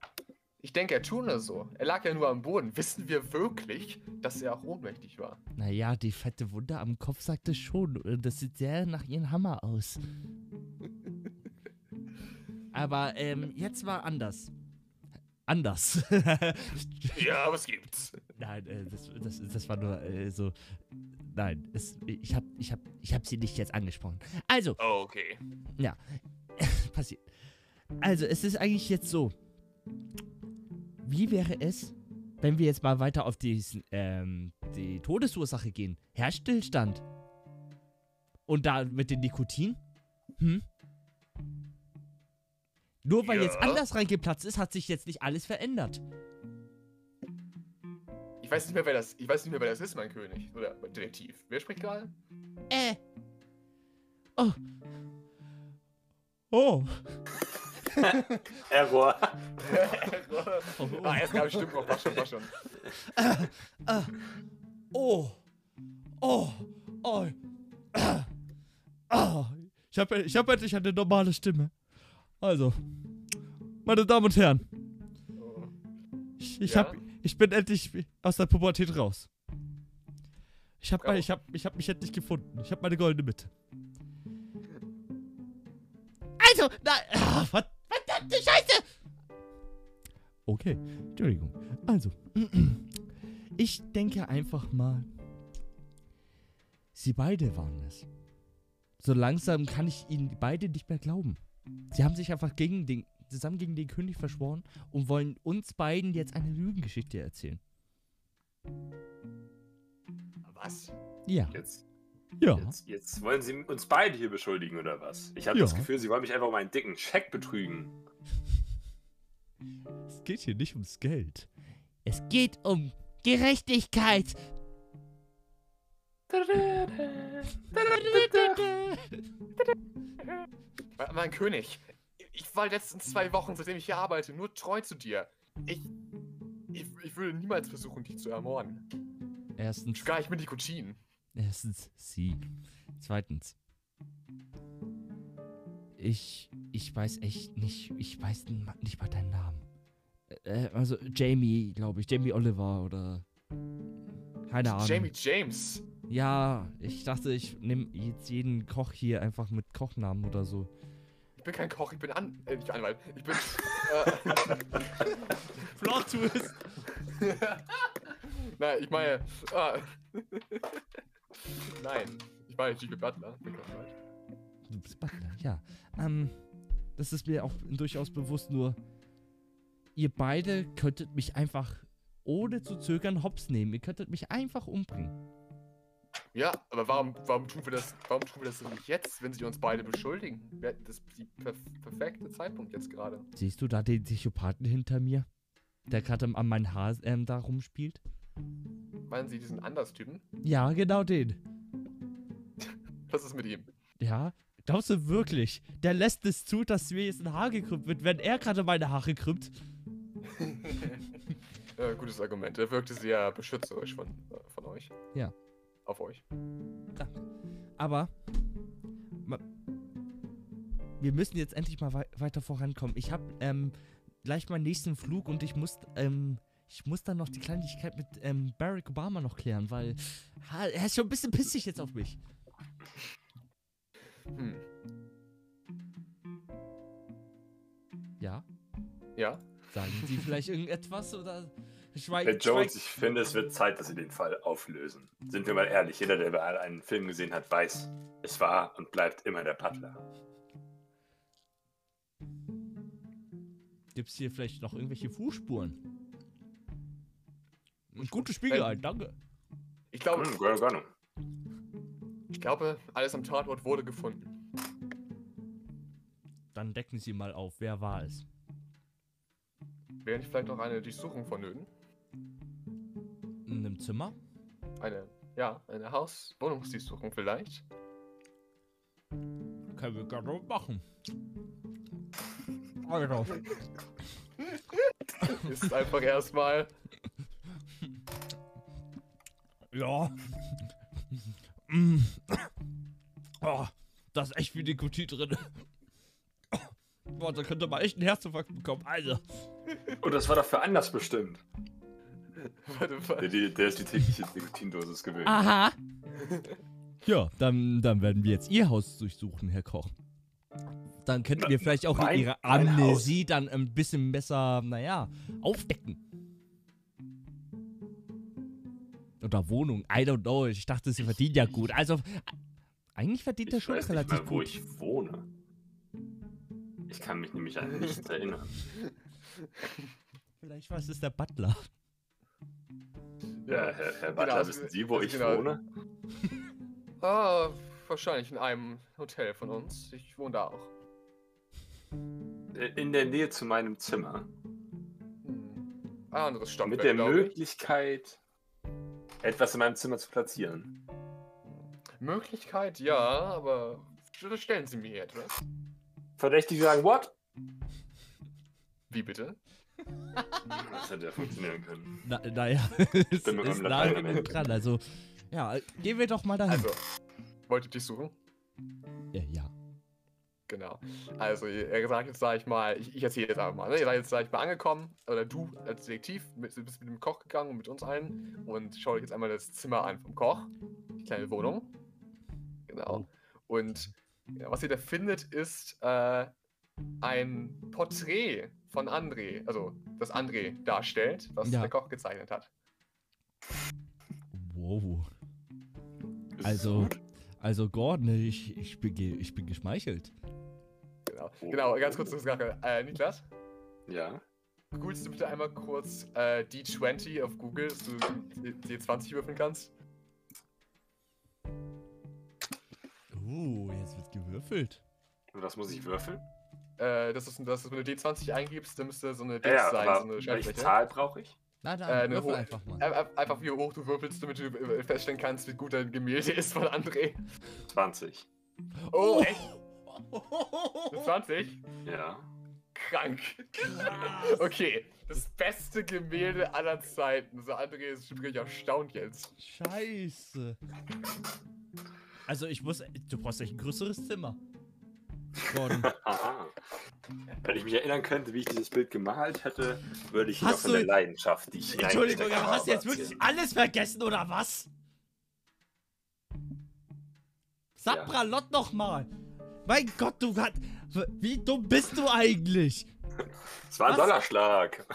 [SPEAKER 1] Ich denke, er tut nur so. Er lag ja nur am Boden. Wissen wir wirklich, dass er auch ohnmächtig war?
[SPEAKER 2] Naja, die fette Wunde am Kopf sagte schon. äh, Das sieht sehr nach ihrem Hammer aus. Aber ähm, jetzt war anders. Anders.
[SPEAKER 1] Ja, was gibt's?
[SPEAKER 2] Nein, äh, das, das, das war nur äh, so. Nein, es, ich hab, ich hab, ich hab sie nicht jetzt angesprochen. Also,
[SPEAKER 1] Oh, okay.
[SPEAKER 2] passiert. Also, es ist eigentlich jetzt so. Wie wäre es, wenn wir jetzt mal weiter auf diesen, ähm, die Todesursache gehen? Herzstillstand. Und da mit dem Nikotin? Hm? Nur weil jetzt
[SPEAKER 1] Ja.
[SPEAKER 2] anders reingeplatzt ist, hat sich jetzt nicht alles verändert.
[SPEAKER 1] Ich weiß nicht mehr, wer das, ich weiß nicht mehr, wer das ist, mein König. Oder Detektiv. Wer spricht gerade?
[SPEAKER 2] Äh. Oh. Oh.
[SPEAKER 3] Error.
[SPEAKER 1] ah, erst gab ich stimmt noch, war schon, war schon.
[SPEAKER 2] Oh. Oh. Oh. Ah. Ah. Ich habe ich hab endlich eine normale Stimme. Also, meine Damen und Herren, ich, ich,
[SPEAKER 1] Ja?
[SPEAKER 2] hab, ich bin endlich aus der Pubertät raus. Ich habe ich hab, ich hab mich endlich gefunden. Ich habe meine goldene Mitte. Also, nein. Ah, verd- verdammte Scheiße! Okay, Entschuldigung. Also, ich denke einfach mal, sie beide waren es. So langsam kann ich ihnen beide nicht mehr glauben. Sie haben sich einfach gegen den, zusammen gegen den König verschworen und wollen uns beiden jetzt eine Lügengeschichte erzählen.
[SPEAKER 1] Was?
[SPEAKER 2] Ja.
[SPEAKER 3] Jetzt,
[SPEAKER 2] Ja.
[SPEAKER 3] jetzt, jetzt wollen Sie uns beide hier beschuldigen, oder was? Ich habe
[SPEAKER 2] Ja.
[SPEAKER 3] das Gefühl, Sie wollen mich einfach um einen dicken Scheck betrügen.
[SPEAKER 2] Es geht hier nicht ums Geld. Es geht um Gerechtigkeit.
[SPEAKER 1] Mein, König, ich war letzten zwei Wochen, seitdem ich hier arbeite, nur treu zu dir. Ich, ich, ich würde niemals versuchen, dich zu ermorden.
[SPEAKER 2] Erstens,
[SPEAKER 1] Gar nicht mit Nikotin.
[SPEAKER 2] erstens sie. Zweitens, ich, ich weiß echt nicht, ich weiß nicht mal deinen Namen. Äh, also Jamie, glaube ich, Jamie Oliver oder keine Ahnung.
[SPEAKER 1] Jamie James.
[SPEAKER 2] Ja, ich dachte, ich nehme jetzt jeden Koch hier einfach mit Kochnamen oder so.
[SPEAKER 1] Ich bin kein Koch, ich bin An äh, nicht Anwalt. Ich bin. äh,
[SPEAKER 2] Plot Twist.
[SPEAKER 1] Nein, ich meine. Ah. Nein, ich meine Jimmy Butler.
[SPEAKER 2] Du bist Butler, ja. Ähm, das ist mir auch durchaus bewusst, nur ihr beide könntet mich einfach ohne zu zögern hops nehmen. Ihr könntet mich einfach umbringen.
[SPEAKER 1] Ja, aber warum, warum, tun wir das, warum tun wir das denn nicht jetzt, wenn sie uns beide beschuldigen? Das die perf perfekte Zeitpunkt jetzt gerade.
[SPEAKER 2] Siehst du da den Psychopathen hinter mir? Der gerade an meinem Haar ähm, da rumspielt?
[SPEAKER 1] Meinen Sie diesen Anders-Typen?
[SPEAKER 2] Ja, genau den.
[SPEAKER 1] Was ist mit ihm?
[SPEAKER 2] Ja, glaubst du wirklich? Der lässt es zu, dass mir jetzt ein Haar gekrümmt wird, wenn er gerade meine Haare krümmt?
[SPEAKER 1] äh, gutes Argument. Er wirkte sehr beschützerisch von, äh, von euch.
[SPEAKER 2] Ja.
[SPEAKER 1] Auf euch.
[SPEAKER 2] Aber ma- wir müssen jetzt endlich mal wei weiter vorankommen. Ich habe ähm, gleich meinen nächsten Flug und ich muss ähm, ich muss dann noch die Kleinigkeit mit ähm, Barack Obama noch klären, weil ha, er ist schon ein bisschen pissig jetzt auf mich.
[SPEAKER 1] Hm.
[SPEAKER 2] Ja,
[SPEAKER 1] Ja?
[SPEAKER 2] sagen Sie vielleicht irgendetwas oder schweig,
[SPEAKER 3] Herr Jones, ich finde, es wird Zeit, dass Sie den Fall auflösen. Sind wir mal ehrlich, jeder, der mal einen Film gesehen hat, weiß, es war und bleibt immer der Butler.
[SPEAKER 2] Gibt es hier vielleicht noch irgendwelche Fußspuren? Ein gutes Spiegel ein, danke.
[SPEAKER 1] Ich glaube,
[SPEAKER 3] Hm, gerne, gerne.
[SPEAKER 1] ich glaube, alles am Tatort wurde gefunden.
[SPEAKER 2] Dann decken Sie mal auf, wer war es?
[SPEAKER 1] Wäre nicht vielleicht noch eine Durchsuchung vonnöten?
[SPEAKER 2] Einem Zimmer?
[SPEAKER 1] Eine, ja, eine Haus-Wohnungsdurchsuchung vielleicht?
[SPEAKER 2] Können wir gerne machen. Also,
[SPEAKER 1] Ist einfach erstmal.
[SPEAKER 2] ja. Oh, da ist echt viel Nikotin drin. Boah, da könnte man echt einen Herzinfarkt bekommen. Also.
[SPEAKER 3] Und das war doch für anders bestimmt.
[SPEAKER 1] Warte,
[SPEAKER 3] Der,
[SPEAKER 1] warte.
[SPEAKER 3] der, der ist die tägliche Nikotindosis gewöhnt.
[SPEAKER 2] Aha. Ja, dann, dann werden wir jetzt Ihr Haus durchsuchen, Herr Koch. Dann könnten wir vielleicht auch
[SPEAKER 3] Mein-
[SPEAKER 2] ihre Amnesie dann ein bisschen besser, naja, aufdecken. Oder Wohnung, I don't know. Ich dachte, sie verdient ja gut. Also, eigentlich verdient er schon
[SPEAKER 3] weiß
[SPEAKER 2] relativ
[SPEAKER 3] nicht mal, wo
[SPEAKER 2] gut.
[SPEAKER 3] ich wohne. Ich kann mich nämlich an nichts erinnern.
[SPEAKER 2] Vielleicht war es der Butler.
[SPEAKER 3] Ja, Herr, Herr Butler,
[SPEAKER 1] also-
[SPEAKER 3] wissen Sie, wo ich
[SPEAKER 1] genau.
[SPEAKER 3] wohne?
[SPEAKER 1] Ah, wahrscheinlich in einem Hotel von uns. Ich wohne da auch.
[SPEAKER 3] In der Nähe zu meinem Zimmer.
[SPEAKER 1] Hm. Ein anderes Stockwerk,
[SPEAKER 3] Mit der
[SPEAKER 1] ich.
[SPEAKER 3] Möglichkeit, etwas in meinem Zimmer zu platzieren.
[SPEAKER 1] Möglichkeit, ja, aber stellen Sie mir hier etwas.
[SPEAKER 3] Verdächtig sagen, what?
[SPEAKER 1] Wie bitte?
[SPEAKER 3] Das hätte ja funktionieren können.
[SPEAKER 2] Na, naja, es ist
[SPEAKER 3] Ende.
[SPEAKER 2] dran. Also, ja, gehen wir doch mal dahin.
[SPEAKER 1] Also, wollt ihr dich suchen?
[SPEAKER 2] ja, ja.
[SPEAKER 1] Genau. Also, ihr sagt jetzt, sag ich mal, ich, ich erzähle jetzt einfach mal, ne? Ihr seid jetzt, sag ich mal, angekommen, oder du als Detektiv mit, bist mit dem Koch gegangen und mit uns allen und schau euch jetzt einmal das Zimmer an vom Koch, die kleine Wohnung. Genau. Und ja, was ihr da findet, ist äh, ein Porträt von André, also das André darstellt, was
[SPEAKER 2] Ja.
[SPEAKER 1] der Koch gezeichnet hat.
[SPEAKER 2] Wow.
[SPEAKER 3] Ist
[SPEAKER 2] Also, also Gordon, ich, ich, bin, ge- ich bin geschmeichelt.
[SPEAKER 1] Genau.
[SPEAKER 3] Oh.
[SPEAKER 1] Genau, ganz kurz zur Sache. Äh, Niklas,
[SPEAKER 3] Ja.
[SPEAKER 1] googelst du bitte einmal kurz äh, D20 auf Google, dass du D20 würfeln kannst?
[SPEAKER 2] Uh, jetzt wird gewürfelt.
[SPEAKER 3] Und was muss ich würfeln?
[SPEAKER 1] Äh, das ist, das ist, wenn du D20 eingibst, dann müsste so eine
[SPEAKER 3] Ja,
[SPEAKER 1] Dings
[SPEAKER 3] ja,
[SPEAKER 1] sein, so eine
[SPEAKER 3] welche. Zahl brauche ich?
[SPEAKER 2] Na,
[SPEAKER 1] Äh,
[SPEAKER 2] dann
[SPEAKER 1] eine
[SPEAKER 2] würfel
[SPEAKER 1] hohe-
[SPEAKER 2] einfach mal.
[SPEAKER 1] Äh, äh, einfach wie hoch du würfelst, damit du äh, feststellen kannst, wie gut dein Gemälde ist von André.
[SPEAKER 3] 20.
[SPEAKER 1] Oh, echt? Eine 20?
[SPEAKER 3] Ja.
[SPEAKER 1] Krank. Okay, das beste Gemälde aller Zeiten. So, André ist schon richtig erstaunt jetzt.
[SPEAKER 2] Scheiße. Also ich muss, du brauchst echt ein größeres Zimmer.
[SPEAKER 3] Aha. Wenn ich mich erinnern könnte, wie ich dieses Bild gemalt hätte, würde ich
[SPEAKER 2] Hast
[SPEAKER 3] von der Leidenschaft, die ich
[SPEAKER 2] Entschuldigung, aber hast du jetzt wirklich alles vergessen oder was? Sabralot noch mal. Mein Gott, du hat, wie dumm bist du eigentlich?
[SPEAKER 3] Es war ein? Dollarschlag.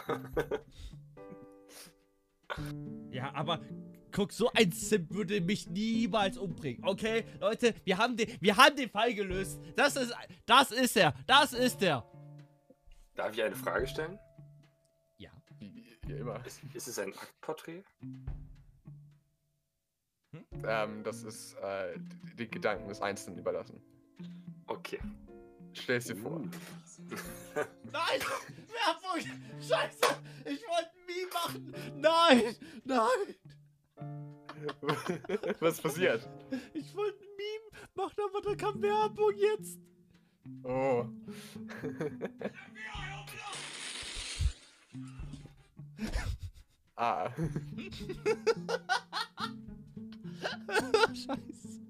[SPEAKER 2] Ja, aber guck, so ein Simp würde mich niemals umbringen. Okay, Leute, wir haben den, wir haben den Fall gelöst. Das ist, das ist er, das ist er.
[SPEAKER 3] Darf ich eine Frage stellen?
[SPEAKER 2] Ja.
[SPEAKER 1] Wie, wie immer.
[SPEAKER 3] Ist, ist es ein Aktporträt?
[SPEAKER 1] Ähm, das ist äh, d- den Gedanken des Einzelnen überlassen.
[SPEAKER 3] Okay.
[SPEAKER 1] Stell's dir vor.
[SPEAKER 3] Uh.
[SPEAKER 2] Nein, Werbung, scheiße, ich wollte ein Meme machen. Nein, nein,
[SPEAKER 1] Was ist passiert?
[SPEAKER 2] ich wollte ein Meme machen, aber da kam Werbung jetzt.
[SPEAKER 1] Oh. ah.
[SPEAKER 2] Scheiße.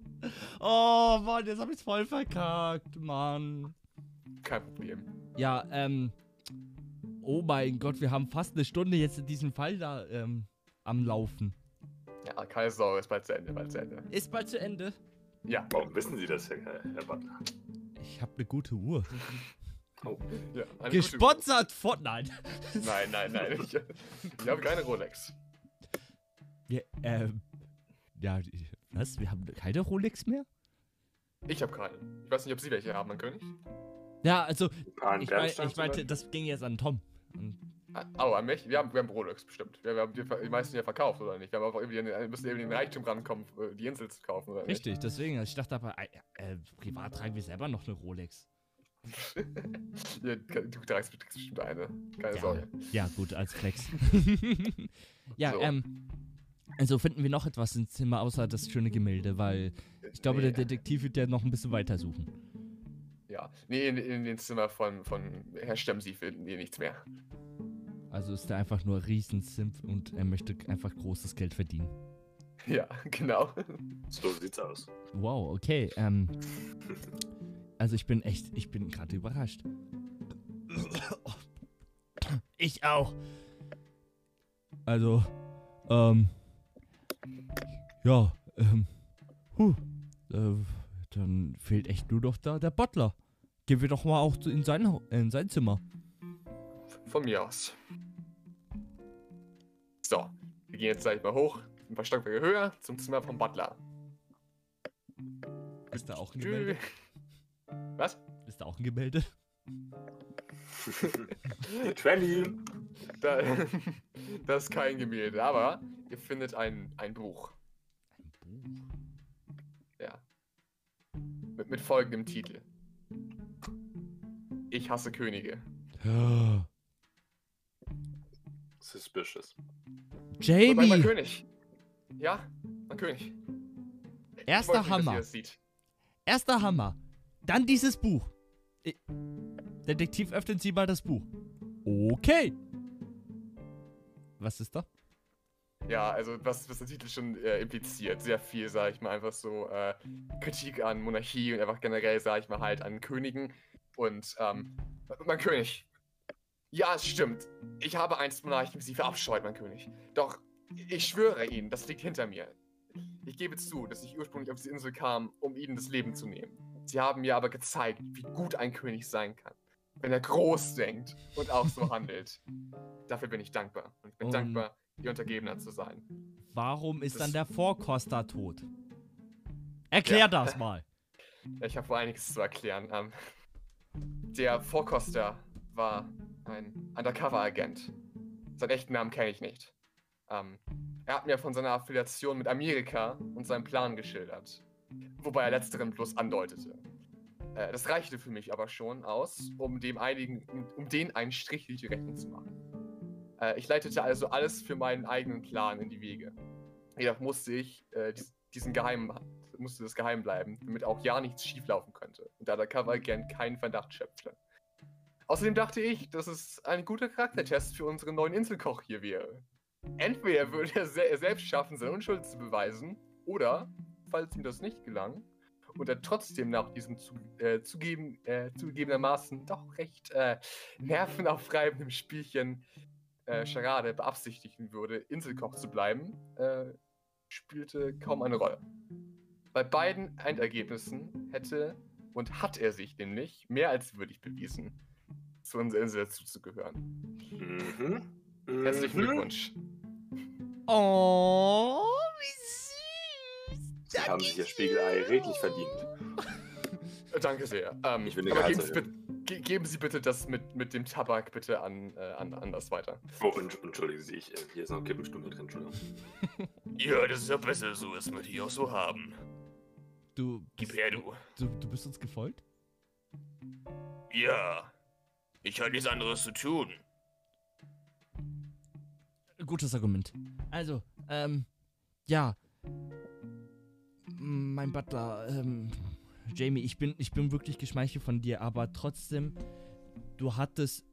[SPEAKER 2] Oh Mann, jetzt hab ich's voll verkackt, Mann.
[SPEAKER 1] Kein Problem.
[SPEAKER 2] Ja, ähm. Oh mein Gott, wir haben fast eine Stunde jetzt in diesem Fall da ähm, am Laufen.
[SPEAKER 1] Ja, keine Sorge, ist bald zu Ende, bald zu Ende.
[SPEAKER 2] Ist bald zu Ende.
[SPEAKER 1] Ja.
[SPEAKER 3] Warum wissen Sie das, Herr, Herr Butler?
[SPEAKER 2] Ich habe eine gute Uhr.
[SPEAKER 3] Oh.
[SPEAKER 1] ja eine gute-
[SPEAKER 2] Gesponsert von. Nein.
[SPEAKER 1] Nein, nein, nein. Ich, ich habe keine Rolex.
[SPEAKER 2] Wir, ähm. Ja, ich- was? Wir haben keine Rolex mehr?
[SPEAKER 1] Ich habe keine. Ich weiß nicht, ob Sie welche haben, mein König.
[SPEAKER 2] Ja, also, ich, mein, ich meinte, das ging jetzt an Tom. Und
[SPEAKER 1] Oh, an mich? Wir haben, wir haben Rolex, bestimmt. Wir, wir haben die, die meisten ja verkauft, oder nicht? Wir haben einfach irgendwie den, müssen in den Reichtum rankommen, äh, die Insel zu kaufen, oder
[SPEAKER 2] Richtig, deswegen. Also ich dachte aber, äh, äh, privat tragen wir selber noch eine Rolex.
[SPEAKER 1] nicht? ja, du tragst bestimmt eine. Keine
[SPEAKER 2] Ja,
[SPEAKER 1] Sorge.
[SPEAKER 2] ja, gut, als Flex. ja,
[SPEAKER 1] So.
[SPEAKER 2] ähm. Also finden wir noch etwas im Zimmer außer das schöne Gemälde, weil ich glaube, der. Detektiv wird ja noch ein bisschen weiter suchen.
[SPEAKER 1] Ja. Nee, in, in den Zimmer von, von Herr Stemsi finden wir nichts mehr.
[SPEAKER 2] Also ist er einfach nur Riesensimp und er möchte einfach großes Geld verdienen.
[SPEAKER 1] Ja, genau.
[SPEAKER 3] So sieht's aus.
[SPEAKER 2] Wow, okay. Ähm, also ich bin echt, ich bin gerade überrascht. Ich auch. Also, ähm, ja, ähm, huh, äh, dann fehlt echt nur noch da der Butler. gehen wir doch mal auch in sein, in sein Zimmer.
[SPEAKER 1] Von mir aus. So, wir gehen jetzt gleich mal hoch, ein paar Stockwerke höher, zum Zimmer vom Butler.
[SPEAKER 2] Ist da auch ein Gemälde?
[SPEAKER 1] Was?
[SPEAKER 2] Ist da auch ein Gemälde?
[SPEAKER 3] 20.
[SPEAKER 1] Da, das ist kein Gemälde, aber ihr findet ein, ein Buch.
[SPEAKER 2] Ein Buch.
[SPEAKER 1] Ja. Mit, mit folgendem Titel. Ich hasse Könige.
[SPEAKER 2] Ja.
[SPEAKER 3] Suspicious.
[SPEAKER 1] Wobei, mein
[SPEAKER 2] Jamie,
[SPEAKER 1] König. Ja, mein König.
[SPEAKER 2] Erster
[SPEAKER 1] nicht,
[SPEAKER 2] Hammer. erster Hammer. Dann dieses Buch. Detektiv, öffnen Sie mal das Buch. Okay. Was ist da?
[SPEAKER 1] Ja, also was, was der Titel schon äh, impliziert. Sehr viel, sag ich mal, einfach so äh, Kritik an Monarchie und einfach generell, sag ich mal, halt an Königen. Und, ähm, mein König. Ja, es stimmt. Ich habe einst Monarchen sie verabscheut, mein König. Doch, ich schwöre Ihnen, das liegt hinter mir. Ich gebe zu, dass ich ursprünglich auf diese Insel kam, um Ihnen das Leben zu nehmen. Sie haben mir aber gezeigt, wie gut ein König sein kann. Wenn er groß denkt und auch so handelt. Dafür bin ich dankbar. Und ich bin
[SPEAKER 2] Um,
[SPEAKER 1] dankbar, Ihr Untergebener zu sein.
[SPEAKER 2] Warum ist
[SPEAKER 1] Das-
[SPEAKER 2] dann der Vorkoster tot? Erklär
[SPEAKER 1] Ja.
[SPEAKER 2] das mal.
[SPEAKER 1] Ich habe wohl einiges zu erklären. Ähm, der Vorkoster war ein Undercover-Agent. Seinen echten Namen kenne ich nicht. Ähm, er hat mir von seiner Affiliation mit Amerika und seinem Plan geschildert. Wobei er letzteren bloß andeutete. Äh, das reichte für mich aber schon aus, um dem einigen, um, den einen Strich durch die Rechnung zu machen. Äh, ich leitete also alles für meinen eigenen Plan in die Wege. Jedoch musste ich äh, dies, diesen geheimen musste das geheim bleiben, damit auch ja nichts schieflaufen könnte und der Undercover-Agent keinen Verdacht schöpfte. Außerdem dachte ich, dass es ein guter Charaktertest für unseren neuen Inselkoch hier wäre. Entweder würde er, se selbst schaffen, seine Unschuld zu beweisen, oder, falls ihm das nicht gelang, und er trotzdem nach diesem zu, äh, zugeben, äh, zugegebenermaßen doch recht äh, nervenaufreibenden Spielchen äh, Charade beabsichtigen würde, Inselkoch zu bleiben, äh, spielte kaum eine Rolle. Bei beiden Endergebnissen hätte und hat er sich nämlich mehr als würdig bewiesen, zu unserer Insel dazuzugehören.
[SPEAKER 3] Mhm.
[SPEAKER 1] Herzlichen
[SPEAKER 3] Mhm.
[SPEAKER 1] Glückwunsch.
[SPEAKER 2] Oh, wie süß.
[SPEAKER 3] Sie haben sich ihr Spiegelei redlich verdient.
[SPEAKER 1] Äh, Danke sehr. Ähm,
[SPEAKER 3] Ich will eine
[SPEAKER 1] aber geben Sie, geben Sie bitte das mit, mit dem Tabak bitte an, äh, an anders weiter.
[SPEAKER 3] Oh, und, entschuldigen Sie, ich, äh, hier ist noch Kippenstunde drin, Entschuldigung.
[SPEAKER 1] Ja, das ist ja besser so, dass wir die auch so haben.
[SPEAKER 2] Du,
[SPEAKER 1] Gib her, du.
[SPEAKER 2] du, du bist uns gefolgt?
[SPEAKER 1] Ja. Ich habe nichts anderes zu tun.
[SPEAKER 2] Gutes Argument. Also, ähm, ja. Mein Butler, ähm, Jamie, ich bin, ich bin wirklich geschmeichelt von dir, aber trotzdem, du hattest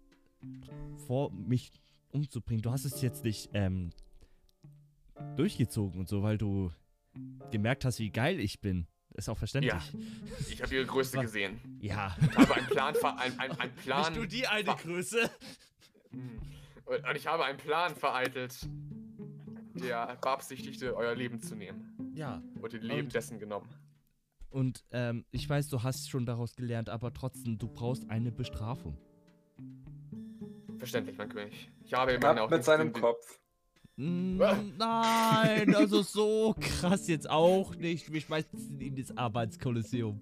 [SPEAKER 2] vor, mich umzubringen. Du hast es jetzt nicht, ähm, durchgezogen und so, weil du gemerkt hast, wie geil ich bin. Ist auch verständlich.
[SPEAKER 1] Ich habe Ihre Größe
[SPEAKER 2] Was?
[SPEAKER 1] gesehen.
[SPEAKER 2] Ja.
[SPEAKER 1] Ich habe einen Plan, ein, ein, ein Plan.
[SPEAKER 2] Bist du die eine Größe?
[SPEAKER 1] Hm. Und ich habe einen Plan vereitelt, der beabsichtigte, euer Leben zu nehmen.
[SPEAKER 2] Ja.
[SPEAKER 1] Und den Leben
[SPEAKER 2] Und-
[SPEAKER 1] dessen genommen.
[SPEAKER 2] Und ähm, ich weiß, du hast schon daraus gelernt, aber trotzdem, du brauchst eine Bestrafung.
[SPEAKER 1] Verständlich, mein König. Ich habe immerhin auch
[SPEAKER 3] mit seinem
[SPEAKER 1] den-
[SPEAKER 3] Kopf.
[SPEAKER 1] Ah.
[SPEAKER 2] Nein, also so krass jetzt auch nicht. Wir schmeißen ihn ins Arbeitskolosseum.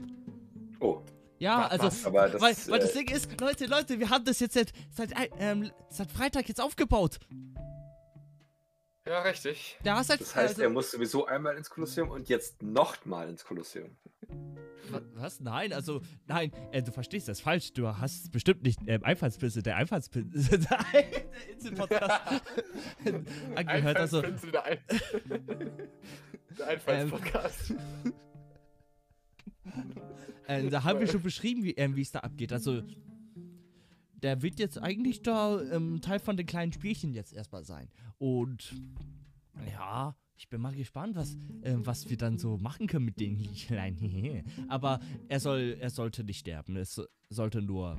[SPEAKER 3] Oh,
[SPEAKER 2] Ja, also,
[SPEAKER 1] was?
[SPEAKER 3] das
[SPEAKER 2] weil, weil das
[SPEAKER 3] äh,
[SPEAKER 2] Ding ist, Leute, Leute, wir haben das jetzt seit, seit, ein- ähm, seit Freitag jetzt aufgebaut.
[SPEAKER 1] Ja, richtig.
[SPEAKER 2] Da hast halt,
[SPEAKER 3] Das heißt,
[SPEAKER 2] also,
[SPEAKER 3] er muss sowieso einmal ins Kolosseum und jetzt nochmal ins Kolosseum.
[SPEAKER 2] Wa- Was? Nein, also, nein, äh, du verstehst das falsch. Du hast bestimmt nicht ähm, Einfallspilze, der Einfallspilze, der Inselpodcast angehört. Also,
[SPEAKER 1] Einfallspinsel, der, Ein der Einfallspodcast.
[SPEAKER 2] äh, da haben wir schon beschrieben, wie ähm, wie es da abgeht. Also, der wird jetzt eigentlich da ähm, Teil von den kleinen Spielchen jetzt erstmal sein. Und ja, ich bin mal gespannt, was, ähm, was wir dann so machen können mit den kleinen. Aber er soll, er sollte nicht sterben. Es so- sollte nur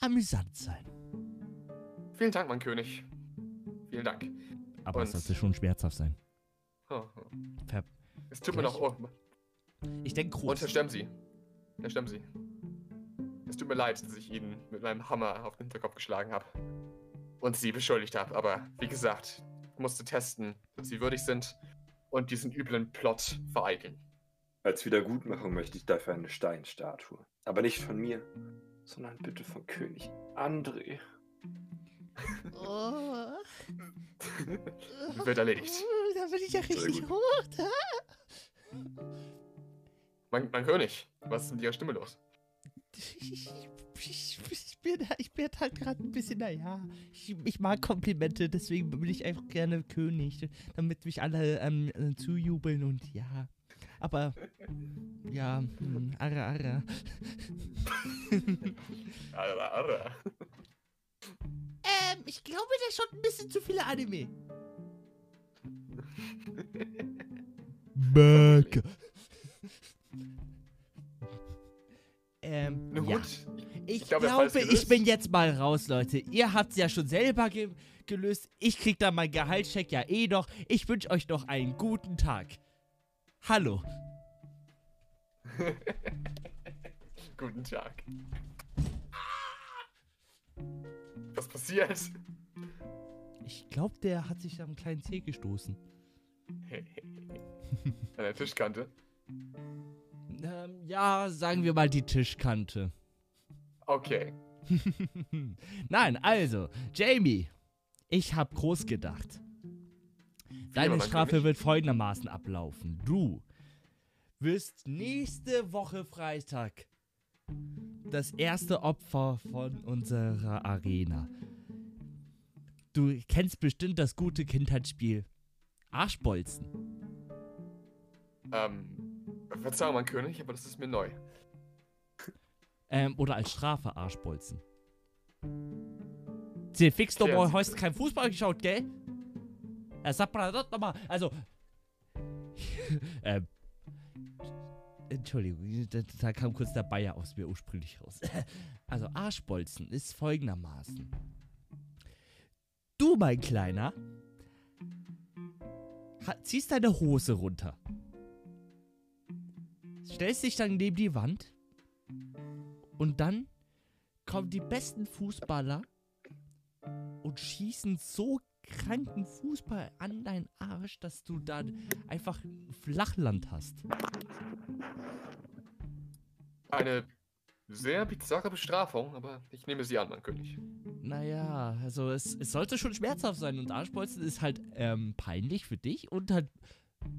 [SPEAKER 2] amüsant sein.
[SPEAKER 1] Vielen Dank, mein König. Vielen Dank.
[SPEAKER 2] Aber es
[SPEAKER 1] Und-
[SPEAKER 2] sollte schon schmerzhaft sein.
[SPEAKER 1] Oh, oh.
[SPEAKER 2] Ver
[SPEAKER 1] Es tut mir noch. Oh.
[SPEAKER 2] ich denke
[SPEAKER 1] Und
[SPEAKER 2] groß.
[SPEAKER 1] verstemmen Sie. Verstemmen Sie. Es tut mir leid, dass ich Ihnen mit meinem Hammer auf den Hinterkopf geschlagen habe. Und Sie beschuldigt habe. Aber wie gesagt, ich musste testen, dass Sie würdig sind und diesen üblen Plot vereiteln.
[SPEAKER 3] Als Wiedergutmachung möchte ich dafür eine Steinstatue. Aber nicht von mir, sondern bitte von König André.
[SPEAKER 2] Oh,
[SPEAKER 1] Wird erledigt.
[SPEAKER 2] da bin ich ja richtig hoch. Da.
[SPEAKER 1] Mein, mein König, was ist mit Ihrer Stimme los?
[SPEAKER 2] Ich, ich, ich, bin, ich bin halt gerade ein bisschen, naja, ich, ich mag Komplimente, deswegen bin ich einfach gerne König, damit mich alle ähm, äh, zujubeln und ja. Aber, ja, hm, arre, arre.
[SPEAKER 1] Arra, arra.
[SPEAKER 2] Ähm, ich glaube, der schaut ein bisschen zu viele Anime.
[SPEAKER 4] Bäcker.
[SPEAKER 2] Ähm,
[SPEAKER 1] Na
[SPEAKER 2] ja.
[SPEAKER 1] gut.
[SPEAKER 2] Ich,
[SPEAKER 1] Ich glaube,
[SPEAKER 2] glaube, ich bin jetzt mal raus, Leute. Ihr habt's ja schon selber ge gelöst. Ich krieg da mein Gehaltscheck ja eh noch. Ich wünsche euch noch einen guten Tag. Hallo.
[SPEAKER 1] Guten Tag. Was passiert?
[SPEAKER 2] Ich glaube, der hat sich am kleinen Zeh gestoßen.
[SPEAKER 1] An der Tischkante.
[SPEAKER 2] Ähm, ja, sagen wir mal die Tischkante.
[SPEAKER 1] Okay.
[SPEAKER 2] Nein, also, Jamie, ich hab groß gedacht. Deine Strafe wird folgendermaßen ablaufen. Du wirst nächste Woche Freitag das erste Opfer von unserer Arena. Du kennst bestimmt das gute Kindheitsspiel Arschbolzen.
[SPEAKER 1] Ähm, Verzeihung, mein König, aber das ist mir neu.
[SPEAKER 2] Ähm, oder als Strafe Arschbolzen. Sie fix doch mal
[SPEAKER 1] bitte.
[SPEAKER 2] kein Fußball geschaut, gell? Ja, sag mal das nochmal. Also. ähm. Entschuldigung, da, da kam kurz der Bayer aus mir ursprünglich raus. Also, Arschbolzen ist folgendermaßen. Du, mein Kleiner, ziehst deine Hose runter. Stellst dich dann neben die Wand und dann kommen die besten Fußballer und schießen so kranken Fußball an deinen Arsch, dass du dann einfach Flachland hast.
[SPEAKER 1] Eine sehr bizarre Bestrafung, aber ich nehme sie an, mein König.
[SPEAKER 2] Naja, also es, es sollte schon schmerzhaft sein und Arschbolzen ist halt ähm, peinlich für dich und halt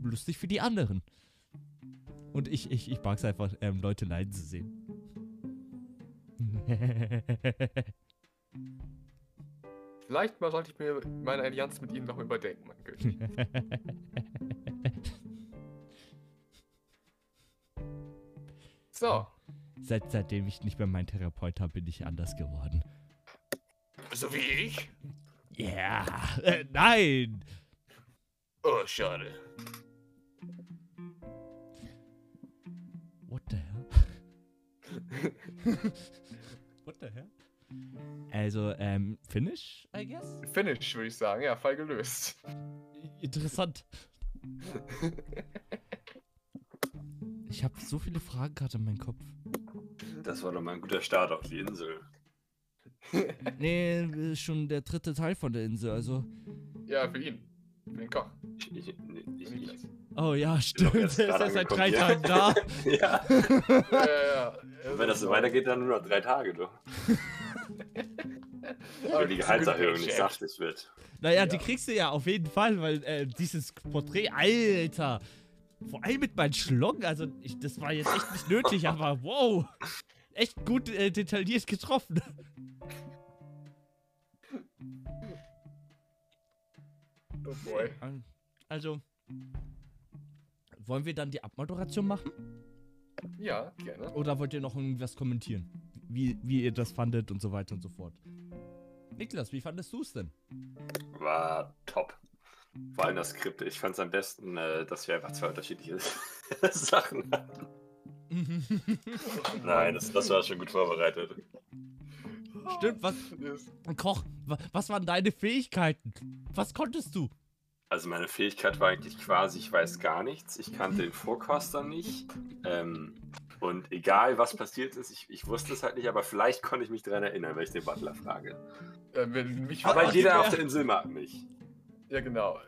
[SPEAKER 2] lustig für die anderen. Und ich, ich, ich mag es einfach, ähm, Leute leiden zu sehen.
[SPEAKER 1] Vielleicht mal sollte ich mir meine Allianz mit Ihnen noch überdenken, mein König. So,
[SPEAKER 2] Seit, seitdem ich nicht mehr meinen Therapeut habe, bin ich anders geworden.
[SPEAKER 1] so wie ich?
[SPEAKER 2] Ja, äh, nein!
[SPEAKER 1] Oh, schade.
[SPEAKER 2] What the hell? Also, ähm, Finish, I guess?
[SPEAKER 1] Finish, würde ich sagen. Ja, Fall gelöst.
[SPEAKER 2] Interessant. Ich habe so viele Fragen gerade in meinem Kopf.
[SPEAKER 3] Das war doch mal ein guter Start auf die Insel.
[SPEAKER 2] Nee, ist schon der dritte Teil von der Insel, also.
[SPEAKER 1] Ja, für ihn. Für den Koch.
[SPEAKER 3] Ich, ich, nee, ich, ich.
[SPEAKER 2] Oh ja,
[SPEAKER 3] doch
[SPEAKER 2] stimmt.
[SPEAKER 3] erst
[SPEAKER 2] Der ist erst seit drei
[SPEAKER 3] ja.
[SPEAKER 2] Tagen da.
[SPEAKER 3] ja,
[SPEAKER 1] Ja, ja, ja.
[SPEAKER 3] und wenn das so weitergeht, dann nur noch drei Tage, du. Wenn die Gehaltserhöhung nicht saftig wird.
[SPEAKER 2] Naja, die
[SPEAKER 1] Ja.
[SPEAKER 2] kriegst du ja auf jeden Fall, weil äh, dieses Porträt, Alter. Vor allem mit meinen Schlong, also ich, das war jetzt echt nicht nötig, aber wow. Echt gut äh, detailliert getroffen.
[SPEAKER 1] Oh boy.
[SPEAKER 2] Also, wollen wir dann die Abmoderation machen?
[SPEAKER 1] Ja, gerne.
[SPEAKER 2] Oder wollt ihr noch irgendwas kommentieren? Wie, wie ihr das fandet und so weiter und so fort. Niklas, wie fandest du es denn?
[SPEAKER 3] War top. Vor allem das Skript. Ich fand es am besten, äh, dass wir einfach zwei unterschiedliche Sachen hatten. Nein, das, das war schon gut vorbereitet.
[SPEAKER 2] Stimmt, was, Koch, wa- was waren deine Fähigkeiten? Was konntest du?
[SPEAKER 3] Also meine Fähigkeit war eigentlich quasi, ich weiß gar nichts. Ich kannte den Vorkoster nicht. Ähm, und egal was passiert ist, ich, ich wusste es halt nicht, aber vielleicht konnte ich mich daran erinnern, wenn ich den Butler frage.
[SPEAKER 1] Äh, wenn mich
[SPEAKER 3] Aber jeder auf der Insel mag mich.
[SPEAKER 1] Ja, genau.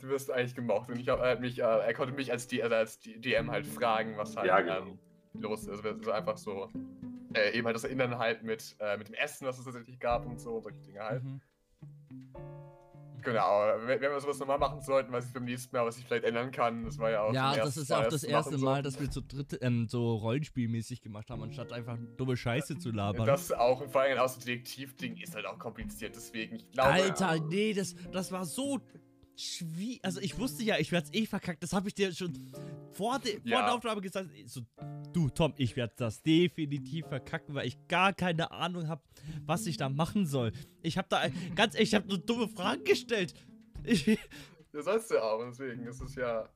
[SPEAKER 1] Du wirst eigentlich gemocht. Und ich hab, äh, mich, äh, er konnte mich als, D also als DM halt fragen, was halt
[SPEAKER 3] Ja, genau.
[SPEAKER 1] ähm, los ist. Also so einfach so. Äh, eben halt das Erinnern halt mit, äh, mit dem Essen, was es tatsächlich gab und so, solche Dinge halt.
[SPEAKER 2] Mhm.
[SPEAKER 1] Genau, wenn, wir sowas nochmal machen sollten, weiß ich beim nächsten Mal, was ich vielleicht ändern kann. Das war ja auch
[SPEAKER 2] Ja, das ist auch das erste Mal,
[SPEAKER 1] sollten.
[SPEAKER 2] dass wir zu dritt ähm, so rollenspielmäßig gemacht haben, anstatt einfach dumme Scheiße zu labern.
[SPEAKER 1] Das auch, vor allem auch so Detektiv-Ding ist halt auch kompliziert, deswegen, ich glaube.
[SPEAKER 2] Alter, nee, das, das war so schwierig. Also ich wusste ja, ich werde es eh verkackt. Das habe ich dir schon vor, de vor
[SPEAKER 1] Ja.
[SPEAKER 2] der Aufnahme gesagt. So, du, Tom, ich werde das definitiv verkacken, weil ich gar keine Ahnung habe, was ich da machen soll. Ich habe da, ganz ehrlich, ich habe nur dumme Fragen gestellt. Ich,
[SPEAKER 1] Das sollst du auch, deswegen, ist ja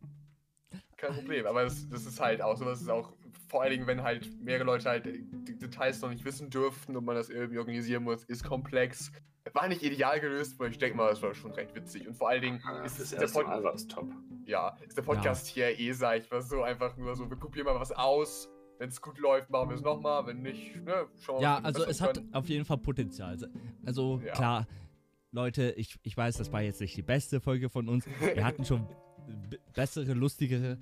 [SPEAKER 1] kein Problem. Aber das, das ist halt auch so, das ist auch, vor allen Dingen, wenn halt mehrere Leute halt die Details noch nicht wissen dürften und man das irgendwie organisieren muss, ist komplex. War nicht ideal gelöst, aber ich denke mal, das war schon recht witzig. Und vor allen Dingen
[SPEAKER 3] Ja,
[SPEAKER 1] ist,
[SPEAKER 3] Das
[SPEAKER 1] der,
[SPEAKER 3] erste
[SPEAKER 1] Pod
[SPEAKER 3] Mal war es top.
[SPEAKER 1] ja, ist der Podcast hier eh, sag ich mal, so einfach nur so, wir kopieren mal was aus. Wenn es gut läuft, machen wir es nochmal. Wenn nicht, ne, schauen wir
[SPEAKER 2] ja,
[SPEAKER 1] mal, wir
[SPEAKER 2] also es hat
[SPEAKER 1] können.
[SPEAKER 2] auf jeden Fall Potenzial. Also
[SPEAKER 1] Ja.
[SPEAKER 2] klar, Leute, ich, ich weiß, das war jetzt nicht die beste Folge von uns. Wir hatten schon bessere, lustigere.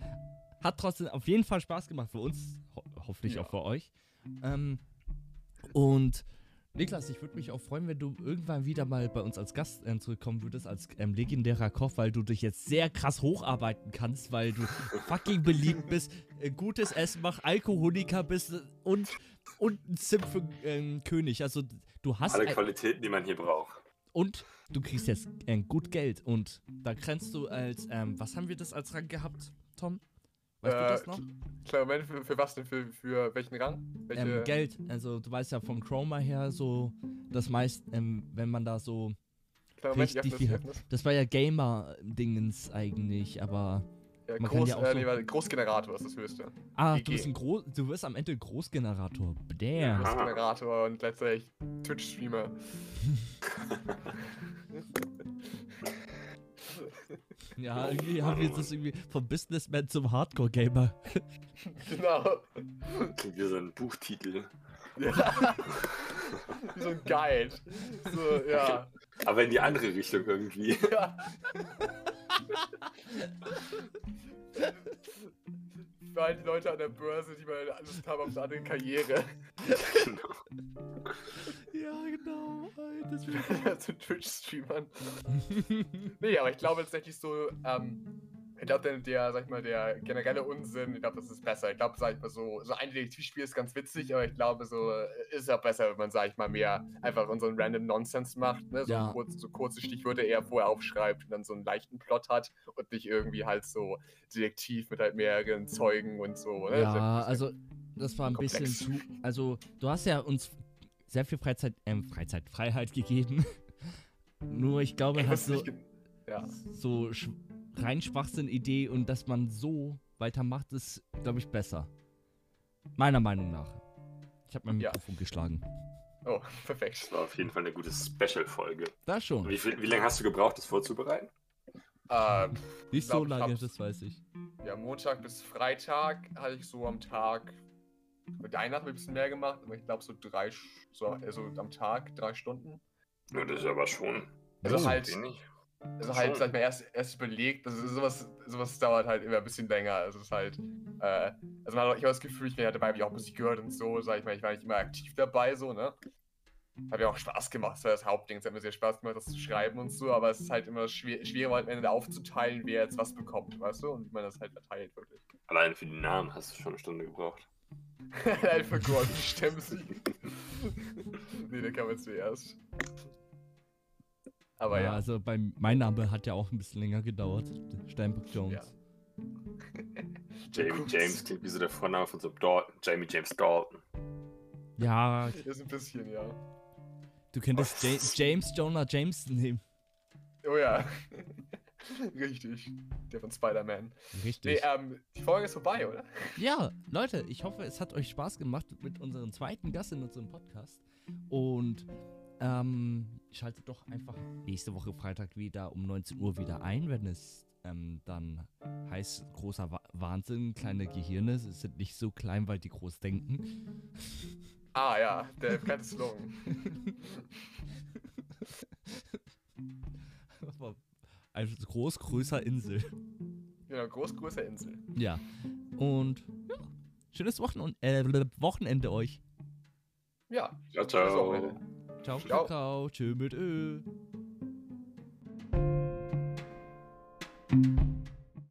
[SPEAKER 2] Hat trotzdem auf jeden Fall Spaß gemacht für uns, ho hoffentlich
[SPEAKER 1] Ja.
[SPEAKER 2] auch für euch. Ähm, und Niklas, ich würde mich auch freuen, wenn du irgendwann wieder mal bei uns als Gast äh, zurückkommen würdest, als ähm, legendärer Koch, weil du dich jetzt sehr krass hocharbeiten kannst, weil du fucking beliebt bist, äh, gutes Essen machst, Alkoholiker bist äh, und, und ein Sim für ähm, König. Also du hast
[SPEAKER 3] Alle Qualitäten, die man hier braucht.
[SPEAKER 2] Und du kriegst jetzt äh, gut Geld und da grenzt du als, ähm, was haben wir das als Rang gehabt, Tom? Weißt du
[SPEAKER 1] Äh,
[SPEAKER 2] das noch?
[SPEAKER 1] Klar, Moment, für, für was denn? Für, für welchen Rang? Welche,
[SPEAKER 2] Ähm, Geld, also du weißt ja vom Chroma her so, das meist, ähm, wenn man da so,
[SPEAKER 1] Klar, Moment, ich
[SPEAKER 2] richtig
[SPEAKER 1] das,
[SPEAKER 2] das war ja Gamer-Dingens eigentlich, aber.
[SPEAKER 1] Ja,
[SPEAKER 2] Man kann
[SPEAKER 1] Groß,
[SPEAKER 2] ja auch
[SPEAKER 1] äh, nee, Großgenerator ist das höchste.
[SPEAKER 2] ah,
[SPEAKER 1] GG.
[SPEAKER 2] du bist ein Groß, du wirst am Ende Großgenerator, damn.
[SPEAKER 3] Ja.
[SPEAKER 1] Großgenerator und letztendlich Twitch-Streamer.
[SPEAKER 2] Ja, irgendwie haben wir jetzt das irgendwie vom Businessman zum Hardcore-Gamer.
[SPEAKER 1] genau.
[SPEAKER 3] Klingt wie so ein Buchtitel.
[SPEAKER 1] Ja. Wie so ein Guide. So, ja.
[SPEAKER 3] Aber in die andere Richtung irgendwie.
[SPEAKER 1] ja. Für all die Leute an der Börse, die mal Lust haben auf eine andere Karriere.
[SPEAKER 3] genau.
[SPEAKER 2] ja, genau. Deswegen.
[SPEAKER 1] zu Twitch-Streamern. Nee, aber ich glaube tatsächlich so, ähm, ich glaube, der, sag ich mal, der generelle Unsinn, ich glaube, das ist besser. Ich glaube, sag ich mal, so, so ein Detektivspiel ist ganz witzig, aber ich glaube, so äh, ist auch besser, wenn man, sag ich mal, mehr einfach unseren random Nonsense macht, ne? So,
[SPEAKER 2] Ja.
[SPEAKER 1] kurz, so kurze Stichwörter eher vorher aufschreibt und dann so einen leichten Plot hat und nicht irgendwie halt so Detektiv mit halt mehreren Zeugen und so, ne?
[SPEAKER 2] Ja,
[SPEAKER 1] So-
[SPEAKER 2] also das war ein bisschen
[SPEAKER 1] komplex.
[SPEAKER 2] zu. Also du hast ja uns sehr viel Freizeit, ähm, Freizeit, Freiheit gegeben. Nur ich glaube,
[SPEAKER 1] Ich
[SPEAKER 2] halt
[SPEAKER 1] weiß
[SPEAKER 2] so,
[SPEAKER 1] ja.
[SPEAKER 2] so rein Schwachsinn-Idee und dass man so weitermacht, ist, glaube ich, besser. Meiner Meinung nach. Ich habe mein
[SPEAKER 1] Ja.
[SPEAKER 2] Mikrofon geschlagen.
[SPEAKER 1] Oh, perfekt.
[SPEAKER 3] Das war auf jeden Fall eine gute Special-Folge.
[SPEAKER 2] Da schon.
[SPEAKER 3] Wie, wie lange hast du gebraucht, das vorzubereiten?
[SPEAKER 1] Ähm,
[SPEAKER 2] Nicht
[SPEAKER 1] glaub,
[SPEAKER 2] so
[SPEAKER 1] ich
[SPEAKER 2] lange, das weiß ich.
[SPEAKER 1] Ja, Montag bis Freitag hatte ich so am Tag. Mit Nacht habe ich ein bisschen mehr gemacht, aber ich glaube so drei, so, also am Tag drei Stunden.
[SPEAKER 3] Ja, das ist aber schon
[SPEAKER 1] Also halt,
[SPEAKER 3] wenig.
[SPEAKER 1] Also halt, sag ich mal, erst, erst überlegt. Also sowas, sowas dauert halt immer ein bisschen länger. Also es ist halt, äh, also man hat, ich habe das Gefühl, ich bin ja dabei, habe ich auch Musik gehört und so, sag ich mal, ich war nicht immer aktiv dabei, so, ne? Hat mir auch Spaß gemacht, das war das Hauptding. Es hat mir sehr Spaß gemacht, das zu schreiben und so, aber es ist halt immer schwer, schwer am Ende aufzuteilen, wer jetzt was bekommt, weißt du? Und wie man das halt verteilt, wirklich.
[SPEAKER 3] Allein für die Namen hast du schon eine Stunde gebraucht.
[SPEAKER 1] Einfach Gordon Stemsi. nee, der kam jetzt zuerst. Aber ja.
[SPEAKER 2] also bei mein Name hat ja auch ein bisschen länger gedauert. Steinbock Jones.
[SPEAKER 1] Ja.
[SPEAKER 3] Jamie. James klingt wie so der Vorname von so einem Dalton. Jamie James Dalton.
[SPEAKER 2] Ja,
[SPEAKER 1] Ist ein bisschen, ja.
[SPEAKER 2] du könntest ja James Jonah Jameson nehmen.
[SPEAKER 1] Oh ja. Richtig. Der von Spider-Man.
[SPEAKER 2] Richtig.
[SPEAKER 1] Nee, ähm, die Folge ist vorbei, oder?
[SPEAKER 2] Ja, Leute, ich hoffe, es hat euch Spaß gemacht mit unserem zweiten Gast in unserem Podcast. Und ähm, schaltet doch einfach nächste Woche Freitag wieder um 19 Uhr wieder ein, wenn es ähm, dann heißt großer Wa Wahnsinn, kleine Gehirne sind nicht so klein, weil die groß denken.
[SPEAKER 1] Ah ja, der bekannte Slogan.
[SPEAKER 2] Also groß, größer Insel.
[SPEAKER 1] Genau, groß, größer Insel.
[SPEAKER 2] Ja. Und ja, schönes Wochen äh, Wochenende euch.
[SPEAKER 1] Ja,
[SPEAKER 3] Ciao,
[SPEAKER 1] schönes
[SPEAKER 3] ciao.
[SPEAKER 2] Ciao,
[SPEAKER 1] Ciao.
[SPEAKER 2] Kakao, tschö mit Ö.